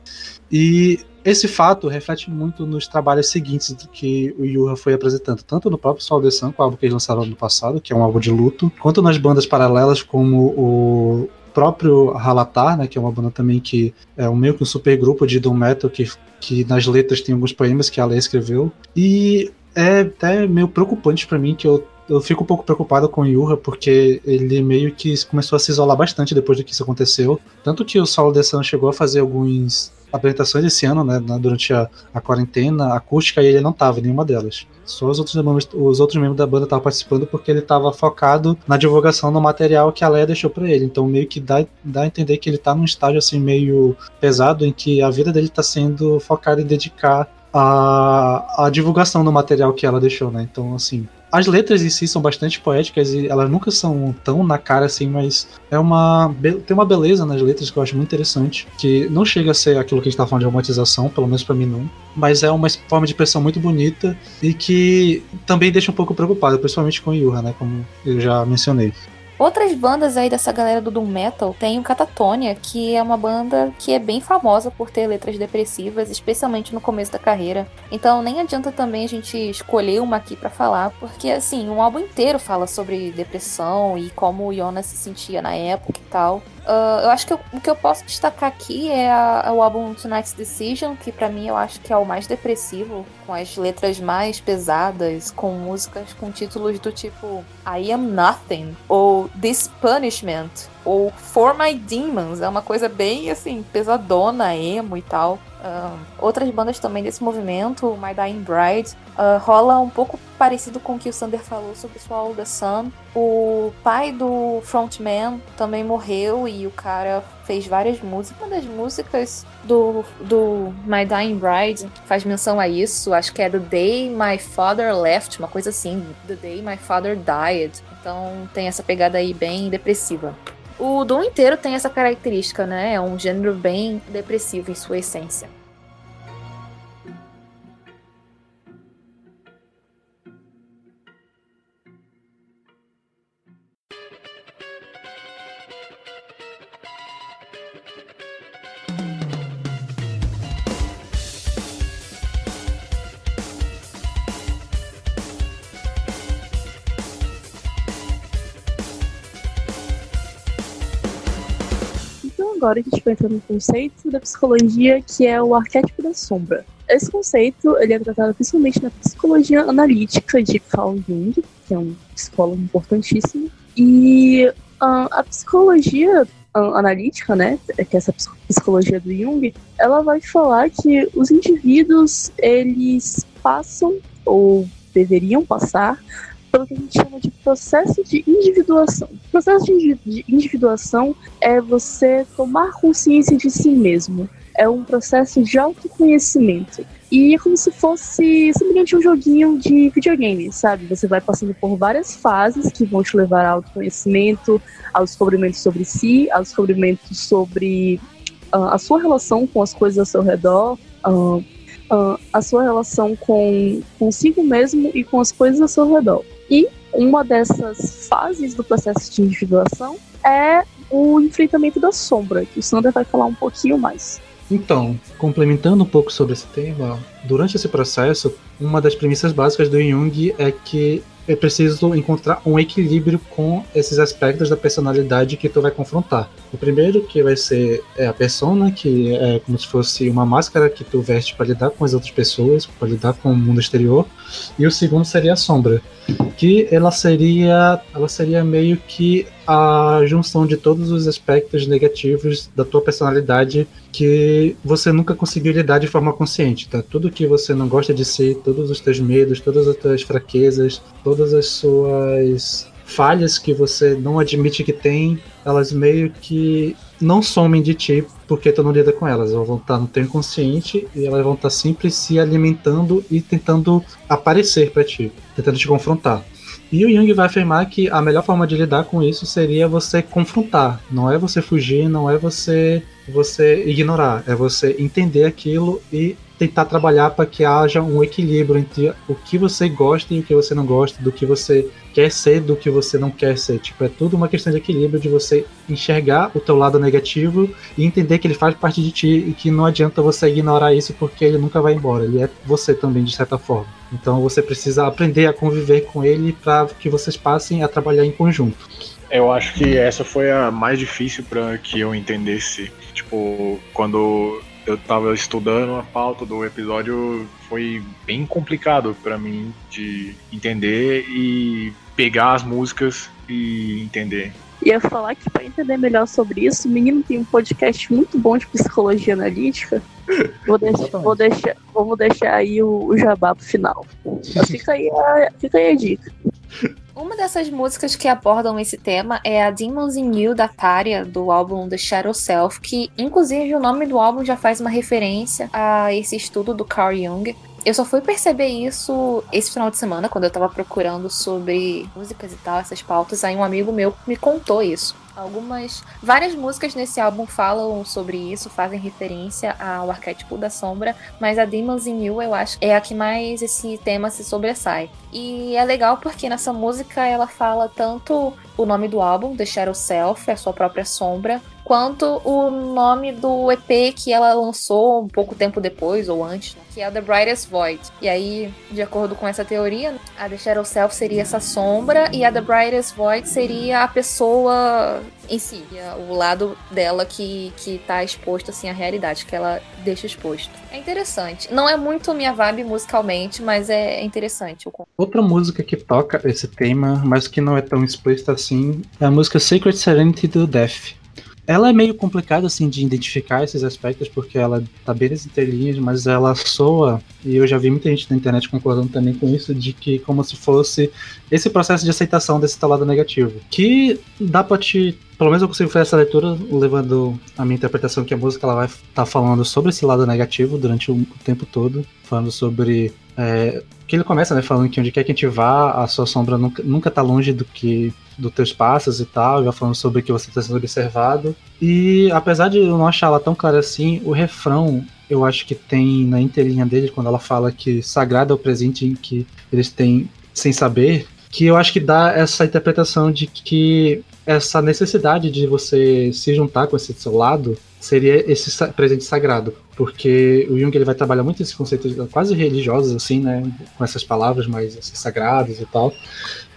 E esse fato reflete muito nos trabalhos seguintes que o Yuha foi apresentando, tanto no próprio Sol de Sun, o álbum que eles lançaram no passado, que é um álbum de luto, quanto nas bandas paralelas como o próprio Halatar, né, que é uma banda também que é um meio que um super grupo de doom metal que, que nas letras tem alguns poemas que a Lê escreveu. E é até meio preocupante para mim que eu eu fico um pouco preocupado com o Yuha, porque ele meio que começou a se isolar bastante depois do que isso aconteceu. Tanto que o Saulo de Sun chegou a fazer alguns apresentações esse ano, né, durante a, a quarentena acústica, e ele não estava em nenhuma delas. Só os outros membros, os outros membros da banda estavam participando porque ele estava focado na divulgação do material que a Leia deixou para ele. Então meio que dá, dá a entender que ele está num estágio assim meio pesado em que a vida dele está sendo focada em dedicar a, a divulgação do material que ela deixou, né? Então, assim, as letras em si são bastante poéticas e elas nunca são tão na cara assim, mas é uma tem uma beleza nas letras que eu acho muito interessante, que não chega a ser aquilo que a gente tá falando de romantização, pelo menos para mim não, mas é uma forma de expressão muito bonita e que também deixa um pouco preocupado, principalmente com Yuha, né, como eu já mencionei. Outras bandas aí dessa galera do Doom Metal tem o Catatonia, que é uma banda que é bem famosa por ter letras depressivas, especialmente no começo da carreira. Então nem adianta também a gente escolher uma aqui para falar, porque assim, um álbum inteiro fala sobre depressão e como o Jonas se sentia na época e tal. Uh, eu acho que eu, o que eu posso destacar aqui é, a, o álbum Tonight's Decision, que para mim eu acho que é o mais depressivo, com as letras mais pesadas, com músicas com títulos do tipo I Am Nothing, ou This Punishment, ou For My Demons. É uma coisa bem assim, pesadona, emo e tal. Outras bandas também desse movimento, My Dying Bride, uh, rola um pouco parecido com o que o Sander falou sobre Swallow the Sun. O pai do frontman também morreu e o cara fez várias músicas. Uma das músicas do, do My Dying Bride faz menção a isso. Acho que é The Day My Father Left, uma coisa assim. The Day My Father Died. Então tem essa pegada aí bem depressiva. O Doom inteiro tem essa característica, né? É um gênero bem depressivo em sua essência. Agora a gente vai entrar no conceito da psicologia, que é o arquétipo da sombra. Esse conceito ele é tratado principalmente na psicologia analítica de Carl Jung, que é um psicólogo importantíssimo. E uh, a psicologia analítica, né, que é essa psicologia do Jung, ela vai falar que os indivíduos eles passam ou deveriam passar pelo que a gente chama de processo de individuação. O processo de individuação é você tomar consciência de si mesmo. É um processo de autoconhecimento. E é como se fosse simplesmente um joguinho de videogame, sabe? Você vai passando por várias fases que vão te levar ao autoconhecimento, ao descobrimento sobre si, ao descobrimento sobre uh, a sua relação com as coisas ao seu redor, uh, uh, a sua relação com consigo mesmo e com as coisas ao seu redor. E uma dessas fases do processo de individuação é o enfrentamento da sombra, que o Sander vai falar um pouquinho mais. Então, complementando um pouco sobre esse tema, durante esse processo, uma das premissas básicas do Jung é que é preciso encontrar um equilíbrio com esses aspectos da personalidade que tu vai confrontar. O primeiro que vai ser é a persona, que é como se fosse uma máscara que tu veste para lidar com as outras pessoas, para lidar com o mundo exterior. E o segundo seria a sombra, que ela seria, ela seria meio que a junção de todos os aspectos negativos da tua personalidade que você nunca conseguiu lidar de forma consciente, tá? Tudo que você não gosta de si, todos os teus medos, todas as tuas fraquezas, todas as suas falhas que você não admite que tem, elas meio que não somem de ti porque tu não lida com elas. Elas vão estar no teu inconsciente e elas vão estar sempre se alimentando e tentando aparecer para ti, tentando te confrontar. E o Jung vai afirmar que a melhor forma de lidar com isso seria você confrontar, não é você fugir, não é você você ignorar, é você entender aquilo e tentar trabalhar para que haja um equilíbrio entre o que você gosta e o que você não gosta, do que você quer ser, do que você não quer ser. Tipo, é tudo uma questão de equilíbrio de você enxergar o teu lado negativo e entender que ele faz parte de ti e que não adianta você ignorar isso porque ele nunca vai embora. Ele é você também de certa forma. Então você precisa aprender a conviver com ele para que vocês passem a trabalhar em conjunto. Eu acho que essa foi a mais difícil para que eu entendesse. Tipo, quando eu tava estudando a pauta do episódio, foi bem complicado para mim de entender e pegar as músicas e entender. Ia falar que para entender melhor sobre isso, o menino tem um podcast muito bom de psicologia analítica. Vou deixar, vou deixar, vamos deixar aí o, o jabá pro final. Fica aí, a, fica aí a dica. Uma dessas músicas que abordam esse tema é a Demons in You da Tária, do álbum The Shadow Self, que inclusive o nome do álbum já faz uma referência a esse estudo do Carl Jung. eu só fui perceber isso esse final de semana, quando eu tava procurando sobre músicas e tal, essas pautas. Aí um amigo meu me contou isso. Algumas. Várias músicas nesse álbum falam sobre isso, fazem referência ao arquétipo da sombra, mas a Demons in You eu acho é a que mais esse tema se sobressai. E é legal porque nessa música ela fala tanto o nome do álbum, The Shadow Self, a sua própria sombra, quanto o nome do EP que ela lançou um pouco tempo depois ou antes, né, que é The Brightest Void. E aí, de acordo com essa teoria, a The Shadow Self seria essa sombra e a The Brightest Void seria a pessoa em si, o lado dela que, que tá exposto assim à realidade, que ela deixa exposto. É interessante. Não é muito minha vibe musicalmente, mas é interessante. Outra música que toca esse tema, mas que não é tão explícita assim, é a música Sacred Serenity do Death. Ela é meio complicada assim de identificar esses aspectos porque ela tá bem nas entrelinhas, mas ela soa e eu já vi muita gente na internet concordando também com isso de que como se fosse esse processo de aceitação desse lado negativo, que dá para te pelo menos eu consigo fazer essa leitura levando a minha interpretação que a música ela vai estar tá falando sobre esse lado negativo durante o tempo todo, falando sobre é, que ele começa, né, falando que onde quer que a gente vá, a sua sombra nunca, nunca tá longe do que dos teus passos e tal, já falando sobre que você está sendo observado. E apesar de eu não achar ela tão clara assim, o refrão eu acho que tem na interlinha dele, quando ela fala que sagrado é o presente em que eles têm sem saber, que eu acho que dá essa interpretação de que essa necessidade de você se juntar com esse seu lado seria esse presente sagrado, porque o Jung ele vai trabalhar muito esse conceito quase religiosos assim, né, com essas palavras mais assim, sagradas e tal.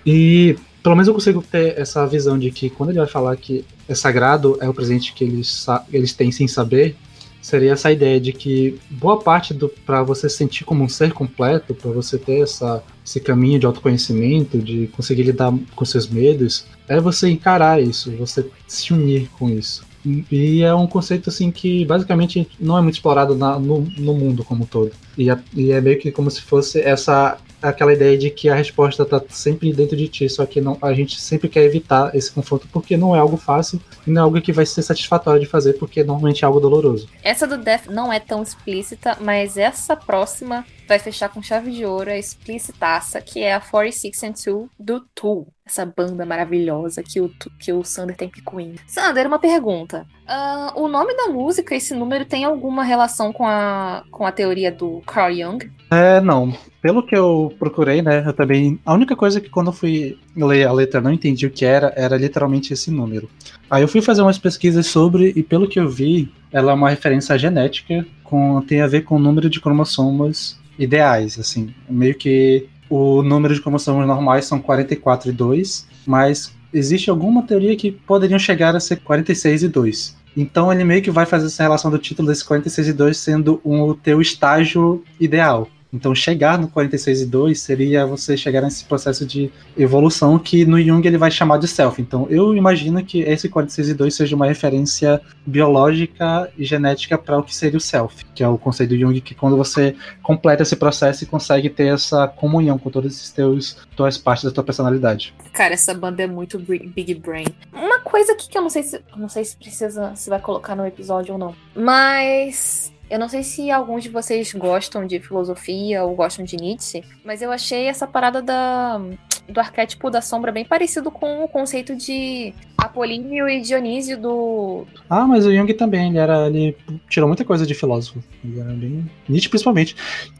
E pelo menos eu consigo ter essa visão de que quando ele vai falar que é sagrado, é o presente que eles, eles têm sem saber, seria essa ideia de que boa parte do para você sentir como um ser completo, para você ter essa, esse caminho de autoconhecimento, de conseguir lidar com seus medos, é você encarar isso, você se unir com isso. E é um conceito assim que basicamente não é muito explorado na, no, no mundo como um todo. E é, e é meio que como se fosse essa aquela ideia de que a resposta está sempre dentro de ti, só que não, a gente sempre quer evitar esse confronto porque não é algo fácil e não é algo que vai ser satisfatório de fazer porque normalmente é algo doloroso. Essa do Death não é tão explícita, mas essa próxima vai fechar com chave de ouro a explicitaça, que é a 46 and 2 do Tool. Essa banda maravilhosa que o, que o Sander tem picuinha. Sander, uma pergunta. Uh, o nome da música, esse número, tem alguma relação com a, com a teoria do Carl Jung? É, não. Pelo que eu procurei, né, eu também... A única coisa que quando eu fui ler a letra não entendi o que era, era literalmente esse número. Aí eu fui fazer umas pesquisas sobre, e pelo que eu vi, ela é uma referência genética, com, tem a ver com o número de cromossomos ideais, assim. Meio que o número de cromossomos normais são 44 e 2, mas existe alguma teoria que poderiam chegar a ser 46 e 2. Então ele meio que vai fazer essa relação do título desse 46 e 2 sendo um, o teu estágio ideal. Então, chegar no 46 e 2 seria você chegar nesse processo de evolução que no Jung ele vai chamar de self. Então, eu imagino que esse 46 e 2 seja uma referência biológica e genética para o que seria o self, que é o conceito do Jung que quando você completa esse processo e consegue ter essa comunhão com todos esses teus todas as partes da tua personalidade. Cara, essa banda é muito big brain. Uma coisa aqui que eu não sei se não sei se precisa se vai colocar no episódio ou não, mas eu não sei se alguns de vocês gostam de filosofia ou gostam de Nietzsche, mas eu achei essa parada da, do arquétipo da sombra bem parecido com o conceito de Apolíneo e Dionísio do. Ah, mas o Jung também, ele era. Ele tirou muita coisa de filósofo. Ele era bem. Nietzsche principalmente.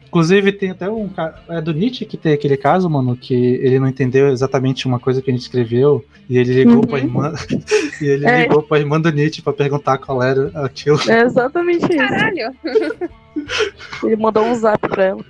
Inclusive, tem até um. É do Nietzsche que tem aquele caso, mano, que ele não entendeu exatamente uma coisa que a gente escreveu. E ele ligou uhum. pra irmã. e ele é. ligou pra irmã do Nietzsche pra perguntar qual era aquilo. É exatamente isso. Caralho! ele mandou um zap pra ela.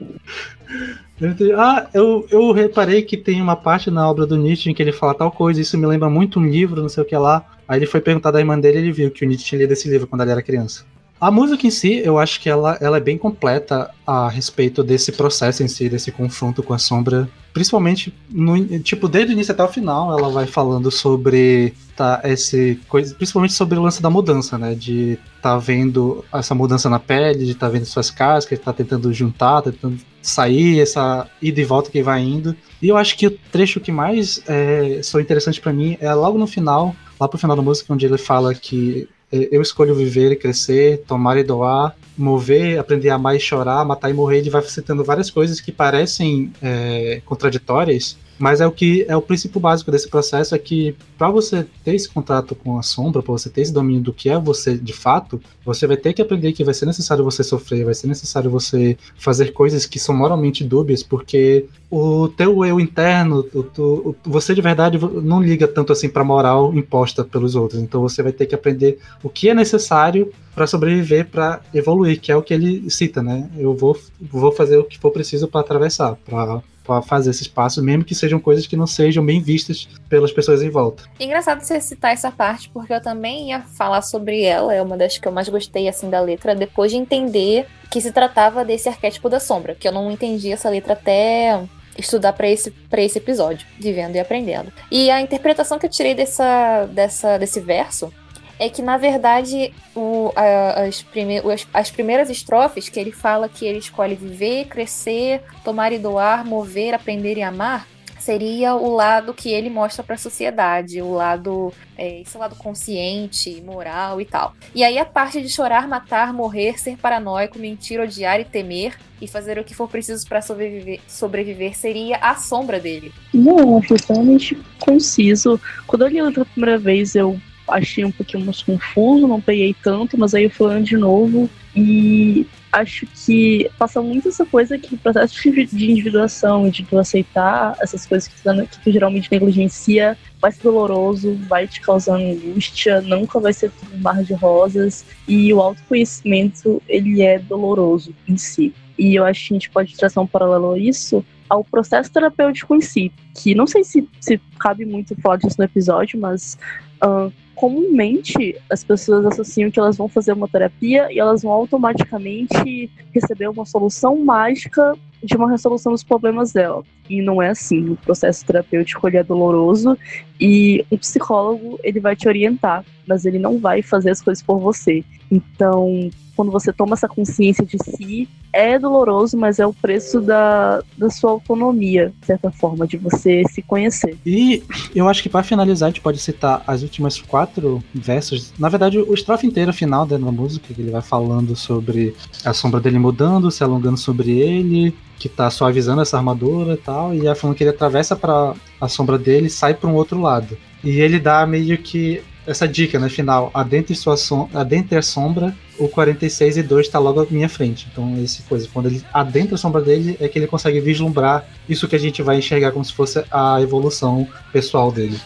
Ah, eu, eu reparei que tem uma parte na obra do Nietzsche em que ele fala tal coisa, isso me lembra muito um livro, não sei o que lá. Aí ele foi perguntar da irmã dele e ele viu que o Nietzsche tinha lido esse livro quando ele era criança. A música em si, eu acho que ela, ela é bem completa a respeito desse processo em si, desse confronto com a sombra. Principalmente, no, tipo, desde o início até o final, ela vai falando sobre tá, esse coisa, principalmente sobre o lance da mudança, né? De tá vendo essa mudança na pele, de tá vendo suas cascas, tá tentando juntar, tá tentando sair, essa ida e volta que vai indo. E eu acho que o trecho que mais é, sou interessante para mim é logo no final, lá pro final da música, onde ele fala que é, eu escolho viver e crescer, tomar e doar, mover, aprender a amar e chorar, matar e morrer. Ele vai citando várias coisas que parecem é, contraditórias, mas é o que é o princípio básico desse processo é que para você ter esse contato com a sombra, para você ter esse domínio do que é você de fato, você vai ter que aprender que vai ser necessário você sofrer, vai ser necessário você fazer coisas que são moralmente dúbias, porque o teu eu interno, o, o, você de verdade não liga tanto assim para moral imposta pelos outros. Então você vai ter que aprender o que é necessário para sobreviver, para evoluir, que é o que ele cita, né? Eu vou, vou fazer o que for preciso para atravessar, para para fazer esses passos, mesmo que sejam coisas que não sejam bem vistas pelas pessoas em volta. Engraçado você citar essa parte, porque eu também ia falar sobre ela, é uma das que eu mais gostei assim da letra, depois de entender que se tratava desse arquétipo da sombra, que eu não entendi essa letra até estudar para esse, esse episódio, vivendo e aprendendo. E a interpretação que eu tirei dessa, dessa, desse verso é que, na verdade, o, a, as, prime, as, as, primeiras estrofes que ele fala que ele escolhe viver, crescer, tomar e doar, mover, aprender e amar, seria o lado que ele mostra para a sociedade, o lado, é, esse lado consciente, moral e tal. E aí a parte de chorar, matar, morrer, ser paranoico, mentir, odiar e temer e fazer o que for preciso para sobreviver, sobreviver seria a sombra dele. Não, foi totalmente conciso. Quando eu li pela primeira vez, eu achei um pouquinho mais confuso, não peguei tanto, mas aí eu fui lendo de novo e acho que passa muito essa coisa que o processo de individuação de tu aceitar essas coisas que tu, que tu geralmente negligencia vai ser doloroso, vai te causar angústia, nunca vai ser tudo um mar de rosas e o autoconhecimento ele é doloroso em si. E eu acho que a gente pode traçar um paralelo a isso ao processo terapêutico em si, que não sei se, se cabe muito falar disso no episódio, mas uh, comumente as pessoas associam que elas vão fazer uma terapia e elas vão automaticamente receber uma solução mágica de uma resolução dos problemas dela. E não é assim. O processo terapêutico é doloroso e o psicólogo ele vai te orientar, mas ele não vai fazer as coisas por você. Então, quando você toma essa consciência de si, é doloroso, mas é o preço da, da sua autonomia, de certa forma, de você se conhecer. E eu acho que para finalizar, a gente pode citar as últimas quatro versos. Na verdade, o estrofe inteiro final da música, que ele vai falando sobre a sombra dele mudando, se alongando sobre ele, que tá suavizando essa armadura e tal, e é falando que ele atravessa para a sombra dele e sai para um outro lado. E ele dá meio que essa dica né, final, adentre, sua som adentre a sombra, o 46 e 2 está logo à minha frente. Então, esse coisa, quando ele adentra a sombra dele, é que ele consegue vislumbrar isso que a gente vai enxergar como se fosse a evolução pessoal dele.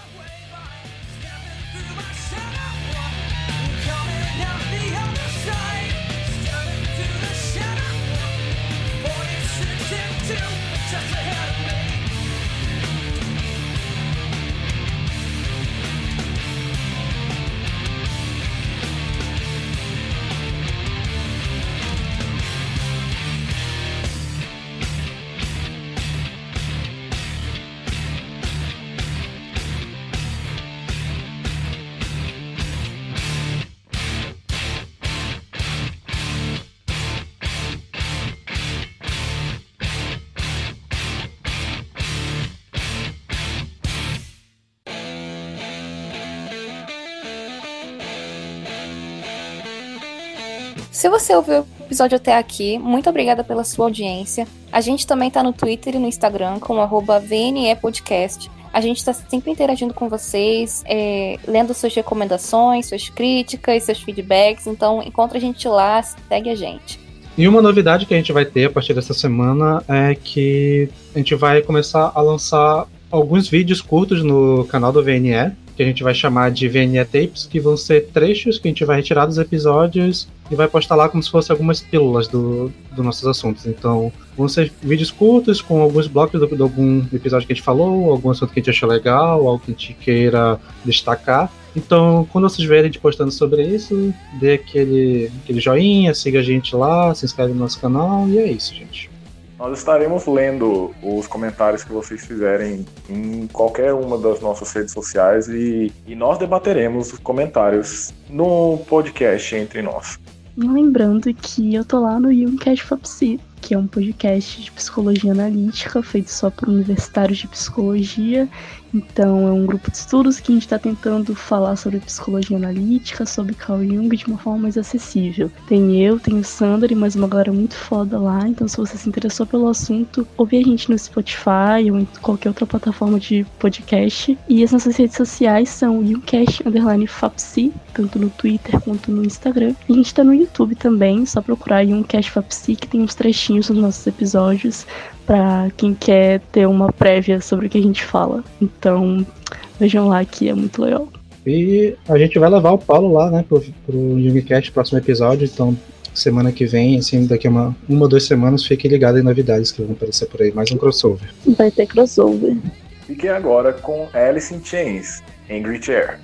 Se você ouviu o episódio até aqui, muito obrigada pela sua audiência. A gente também tá no Twitter e no Instagram com VNEPodcast. A gente está sempre interagindo com vocês, é, lendo suas recomendações, suas críticas, seus feedbacks. Então, encontra a gente lá, segue a gente. E uma novidade que a gente vai ter a partir dessa semana é que a gente vai começar a lançar alguns vídeos curtos no canal do VNE que a gente vai chamar de VNE Tapes, que vão ser trechos que a gente vai retirar dos episódios e vai postar lá como se fossem algumas pílulas do, dos nossos assuntos. Então, vão ser vídeos curtos com alguns blocos de, de algum episódio que a gente falou, algum assunto que a gente achou legal, algo que a gente queira destacar. Então, quando vocês verem gente postando sobre isso, dê aquele, aquele joinha, siga a gente lá, se inscreve no nosso canal e é isso, gente. Nós estaremos lendo os comentários que vocês fizerem em qualquer uma das nossas redes sociais e, e nós debateremos os comentários no podcast entre nós. Lembrando que eu tô lá no Youngcast Fapsi. que é um podcast de psicologia analítica feito só por universitários de psicologia então, é um grupo de estudos que a gente está tentando falar sobre psicologia analítica, sobre Carl Jung de uma forma mais acessível. Tem eu, tem o Sandra e mais uma galera muito foda lá. Então, se você se interessou pelo assunto, ouve a gente no Spotify ou em qualquer outra plataforma de podcast. E as nossas redes sociais são Youngcast underline Fapsi, tanto no Twitter quanto no Instagram. E a gente está no YouTube também, só procurar Youngcast Fapsi, que tem uns trechinhos nos nossos episódios para quem quer ter uma prévia sobre o que a gente fala. Então, vejam lá que é muito legal. E a gente vai levar o Paulo lá, né, pro, pro Jungcast, próximo episódio. Então, semana que vem, assim, daqui a uma, uma ou duas semanas, fique ligado em novidades que vão aparecer por aí. Mais um crossover. Vai ter crossover. Fiquem agora com Alice in Chains, Angry Chair.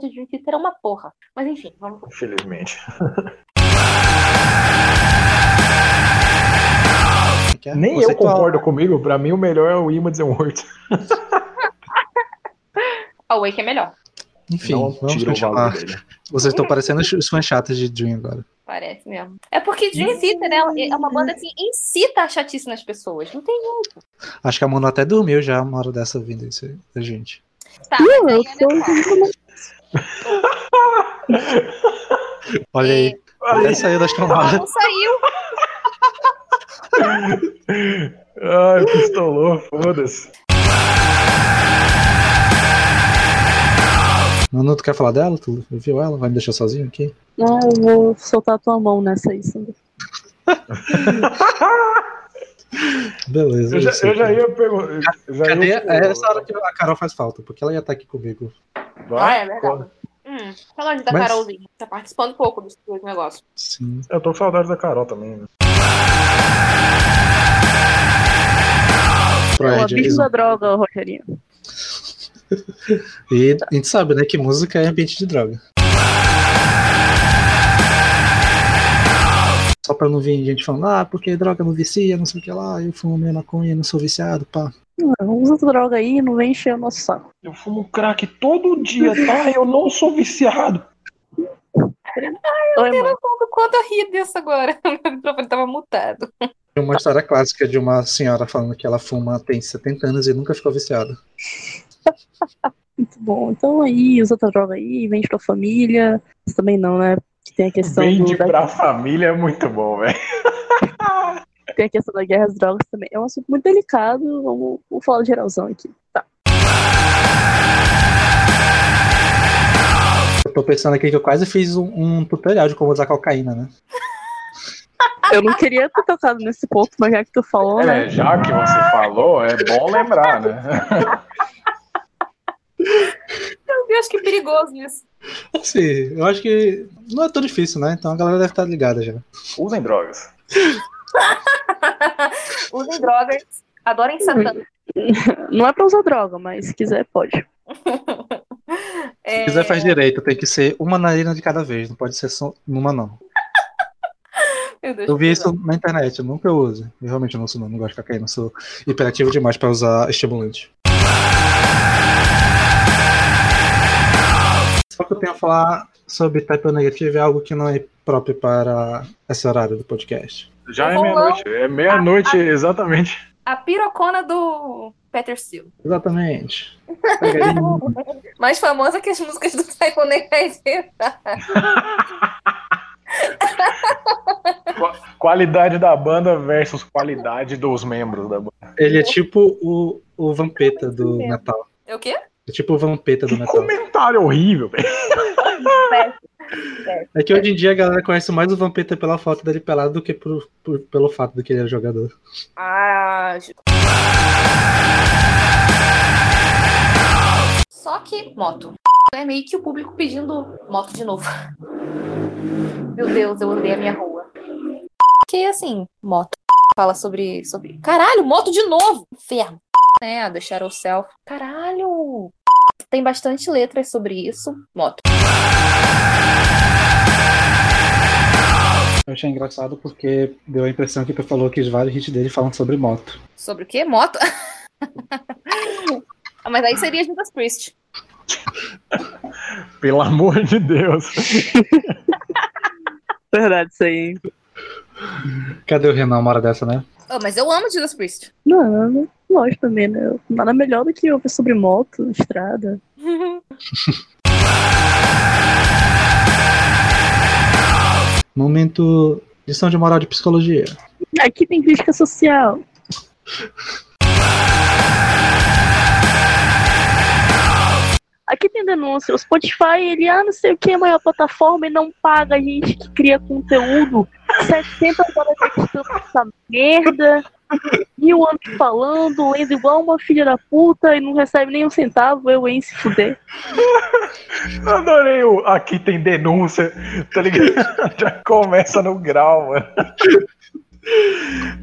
De Dream Theater é uma porra. Mas enfim, vamos. Infelizmente. Nem eu conceitual. concordo comigo, pra mim o melhor é o Ima World. A Wake é melhor. Enfim, Não vamos tira o continuar. valor dele. Vocês estão parecendo os fãs chatos de Dream agora. Parece mesmo. É porque Dream Theater né, é uma banda que incita a chatice nas pessoas. Não tem jeito. Acho que a Manu até dormiu já uma hora dessa vindo isso aí, da gente. Tá, Não, mas eu aí é. Olha aí. Ele saiu das camadas. Não saiu. Ai, pistolou, foda-se. Manu, tu quer falar dela? Tu viu ela? Vai me deixar sozinho aqui? Não, eu vou soltar a tua mão nessa aí, Sandra. Beleza. Eu já, eu já ia perguntar. Cadê? ia- É essa hora que a Carol faz falta, porque ela ia estar aqui comigo. Ah, é verdade. Hum, fala onde da Mas- Carolzinha. Tá participando um pouco dos dois negócios. Sim. Eu tô com saudade da Carol também. Né? É o Proerd, abicho da droga, Rogerinho. E a gente sabe, né, que música é ambiente de droga. Só pra não vir gente falando, ah, porque droga não vicia, não sei o que lá, eu fumo minha maconha, não sou viciado, pá. Não, usa droga aí e não vem encher o nosso saco. Eu fumo crack todo dia, tá? Eu não sou viciado. Oi, mãe. Quando, quando eu ri disso agora? O microfone tava mutado. Tem uma história clássica de uma senhora falando que ela fuma tem 70 anos e nunca ficou viciada. Muito bom. Então aí, usa outra droga aí, vende pra família. Isso também não, né? Que tem a questão Vende do, da, pra família é muito bom, velho. tem a questão da guerra às drogas também. É um assunto muito delicado. Vamos, vamos falar geralzão aqui. Tá. Eu tô pensando aqui que eu quase fiz um, um tutorial de como usar cocaína, né? Eu não queria ter tocado nesse ponto, mas já que tu falou, né? É, já que você falou, é bom lembrar, né? Meu Deus, que perigoso isso. Assim, eu acho que não é tão difícil, né? Então a galera deve estar ligada já. Usem drogas. Usem drogas, adorem Satã. Não é pra usar droga, mas se quiser, pode. É, Se quiser faz direito, tem que ser uma narina de cada vez, não pode ser só numa não. Meu Deus, Eu vi isso na internet, eu nunca uso. Eu realmente não uso não, não gosto de cocaína, sou hiperativo demais pra usar estimulante. Só que eu tenho a falar sobre type negativo é algo que não é próprio para esse horário do podcast. Já é meia-noite. É meia-noite, exatamente. A pirocona do Peter Steele. Exatamente. Mais famosa que as músicas do Typhoon Negative. Qua- Qualidade da banda versus qualidade dos membros da banda. Ele é tipo o, o Vampeta do metal. É o quê? É tipo o Vampeta do Que metal. comentário horrível, velho. É que hoje em dia a galera conhece mais o Vampeta pela foto dele pelado do que por, por- pelo fato de que ele era jogador. Ah, Só que moto. É meio que o público pedindo moto de novo. Meu Deus, eu odeio a minha rua. Que assim, moto. Fala sobre. sobre. Caralho, moto de novo! Inferno. Né, The Shadow Self. Caralho! Tem bastante letras sobre isso. Moto. Eu achei engraçado porque deu a impressão que tu falou que os vários hits dele falam sobre moto. Sobre o quê? Moto? Ah, Mas aí seria Judas Priest. Pelo amor de Deus. Verdade, isso aí. Cadê o Renan uma hora dessa, né? Oh, mas eu amo Judas Priest. Não, não, lógico também, né? Nada melhor do que ouvir sobre moto, estrada. Momento lição de moral de psicologia. Aqui tem crítica social. Aqui tem denúncia. O Spotify, ele, ah, não sei o que, é a maior plataforma e não paga a gente que cria conteúdo. 60 dólares essa merda. Mil anos falando, lendo igual uma filha da puta e não recebe nem um centavo, eu, hein, se fuder. Adorei o. Aqui tem denúncia, tá ligado? Já começa no grau, mano.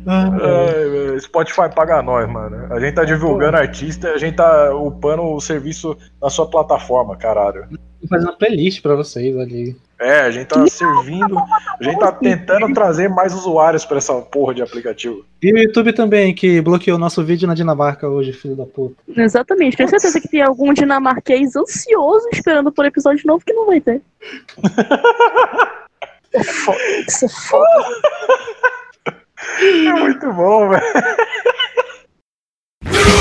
Ai, Spotify paga nós, mano. A gente tá divulgando artista, a gente tá upando o serviço na sua plataforma, caralho. Vou fazer uma playlist pra vocês ali. É, a gente tá servindo, a gente tá tentando trazer mais usuários pra essa porra de aplicativo. E o YouTube também, que bloqueou nosso vídeo na Dinamarca hoje, filho da puta. Exatamente, tenho certeza que tem algum dinamarquês ansioso esperando por episódio novo que não vai ter. É foda, isso é foda. É muito bom, velho.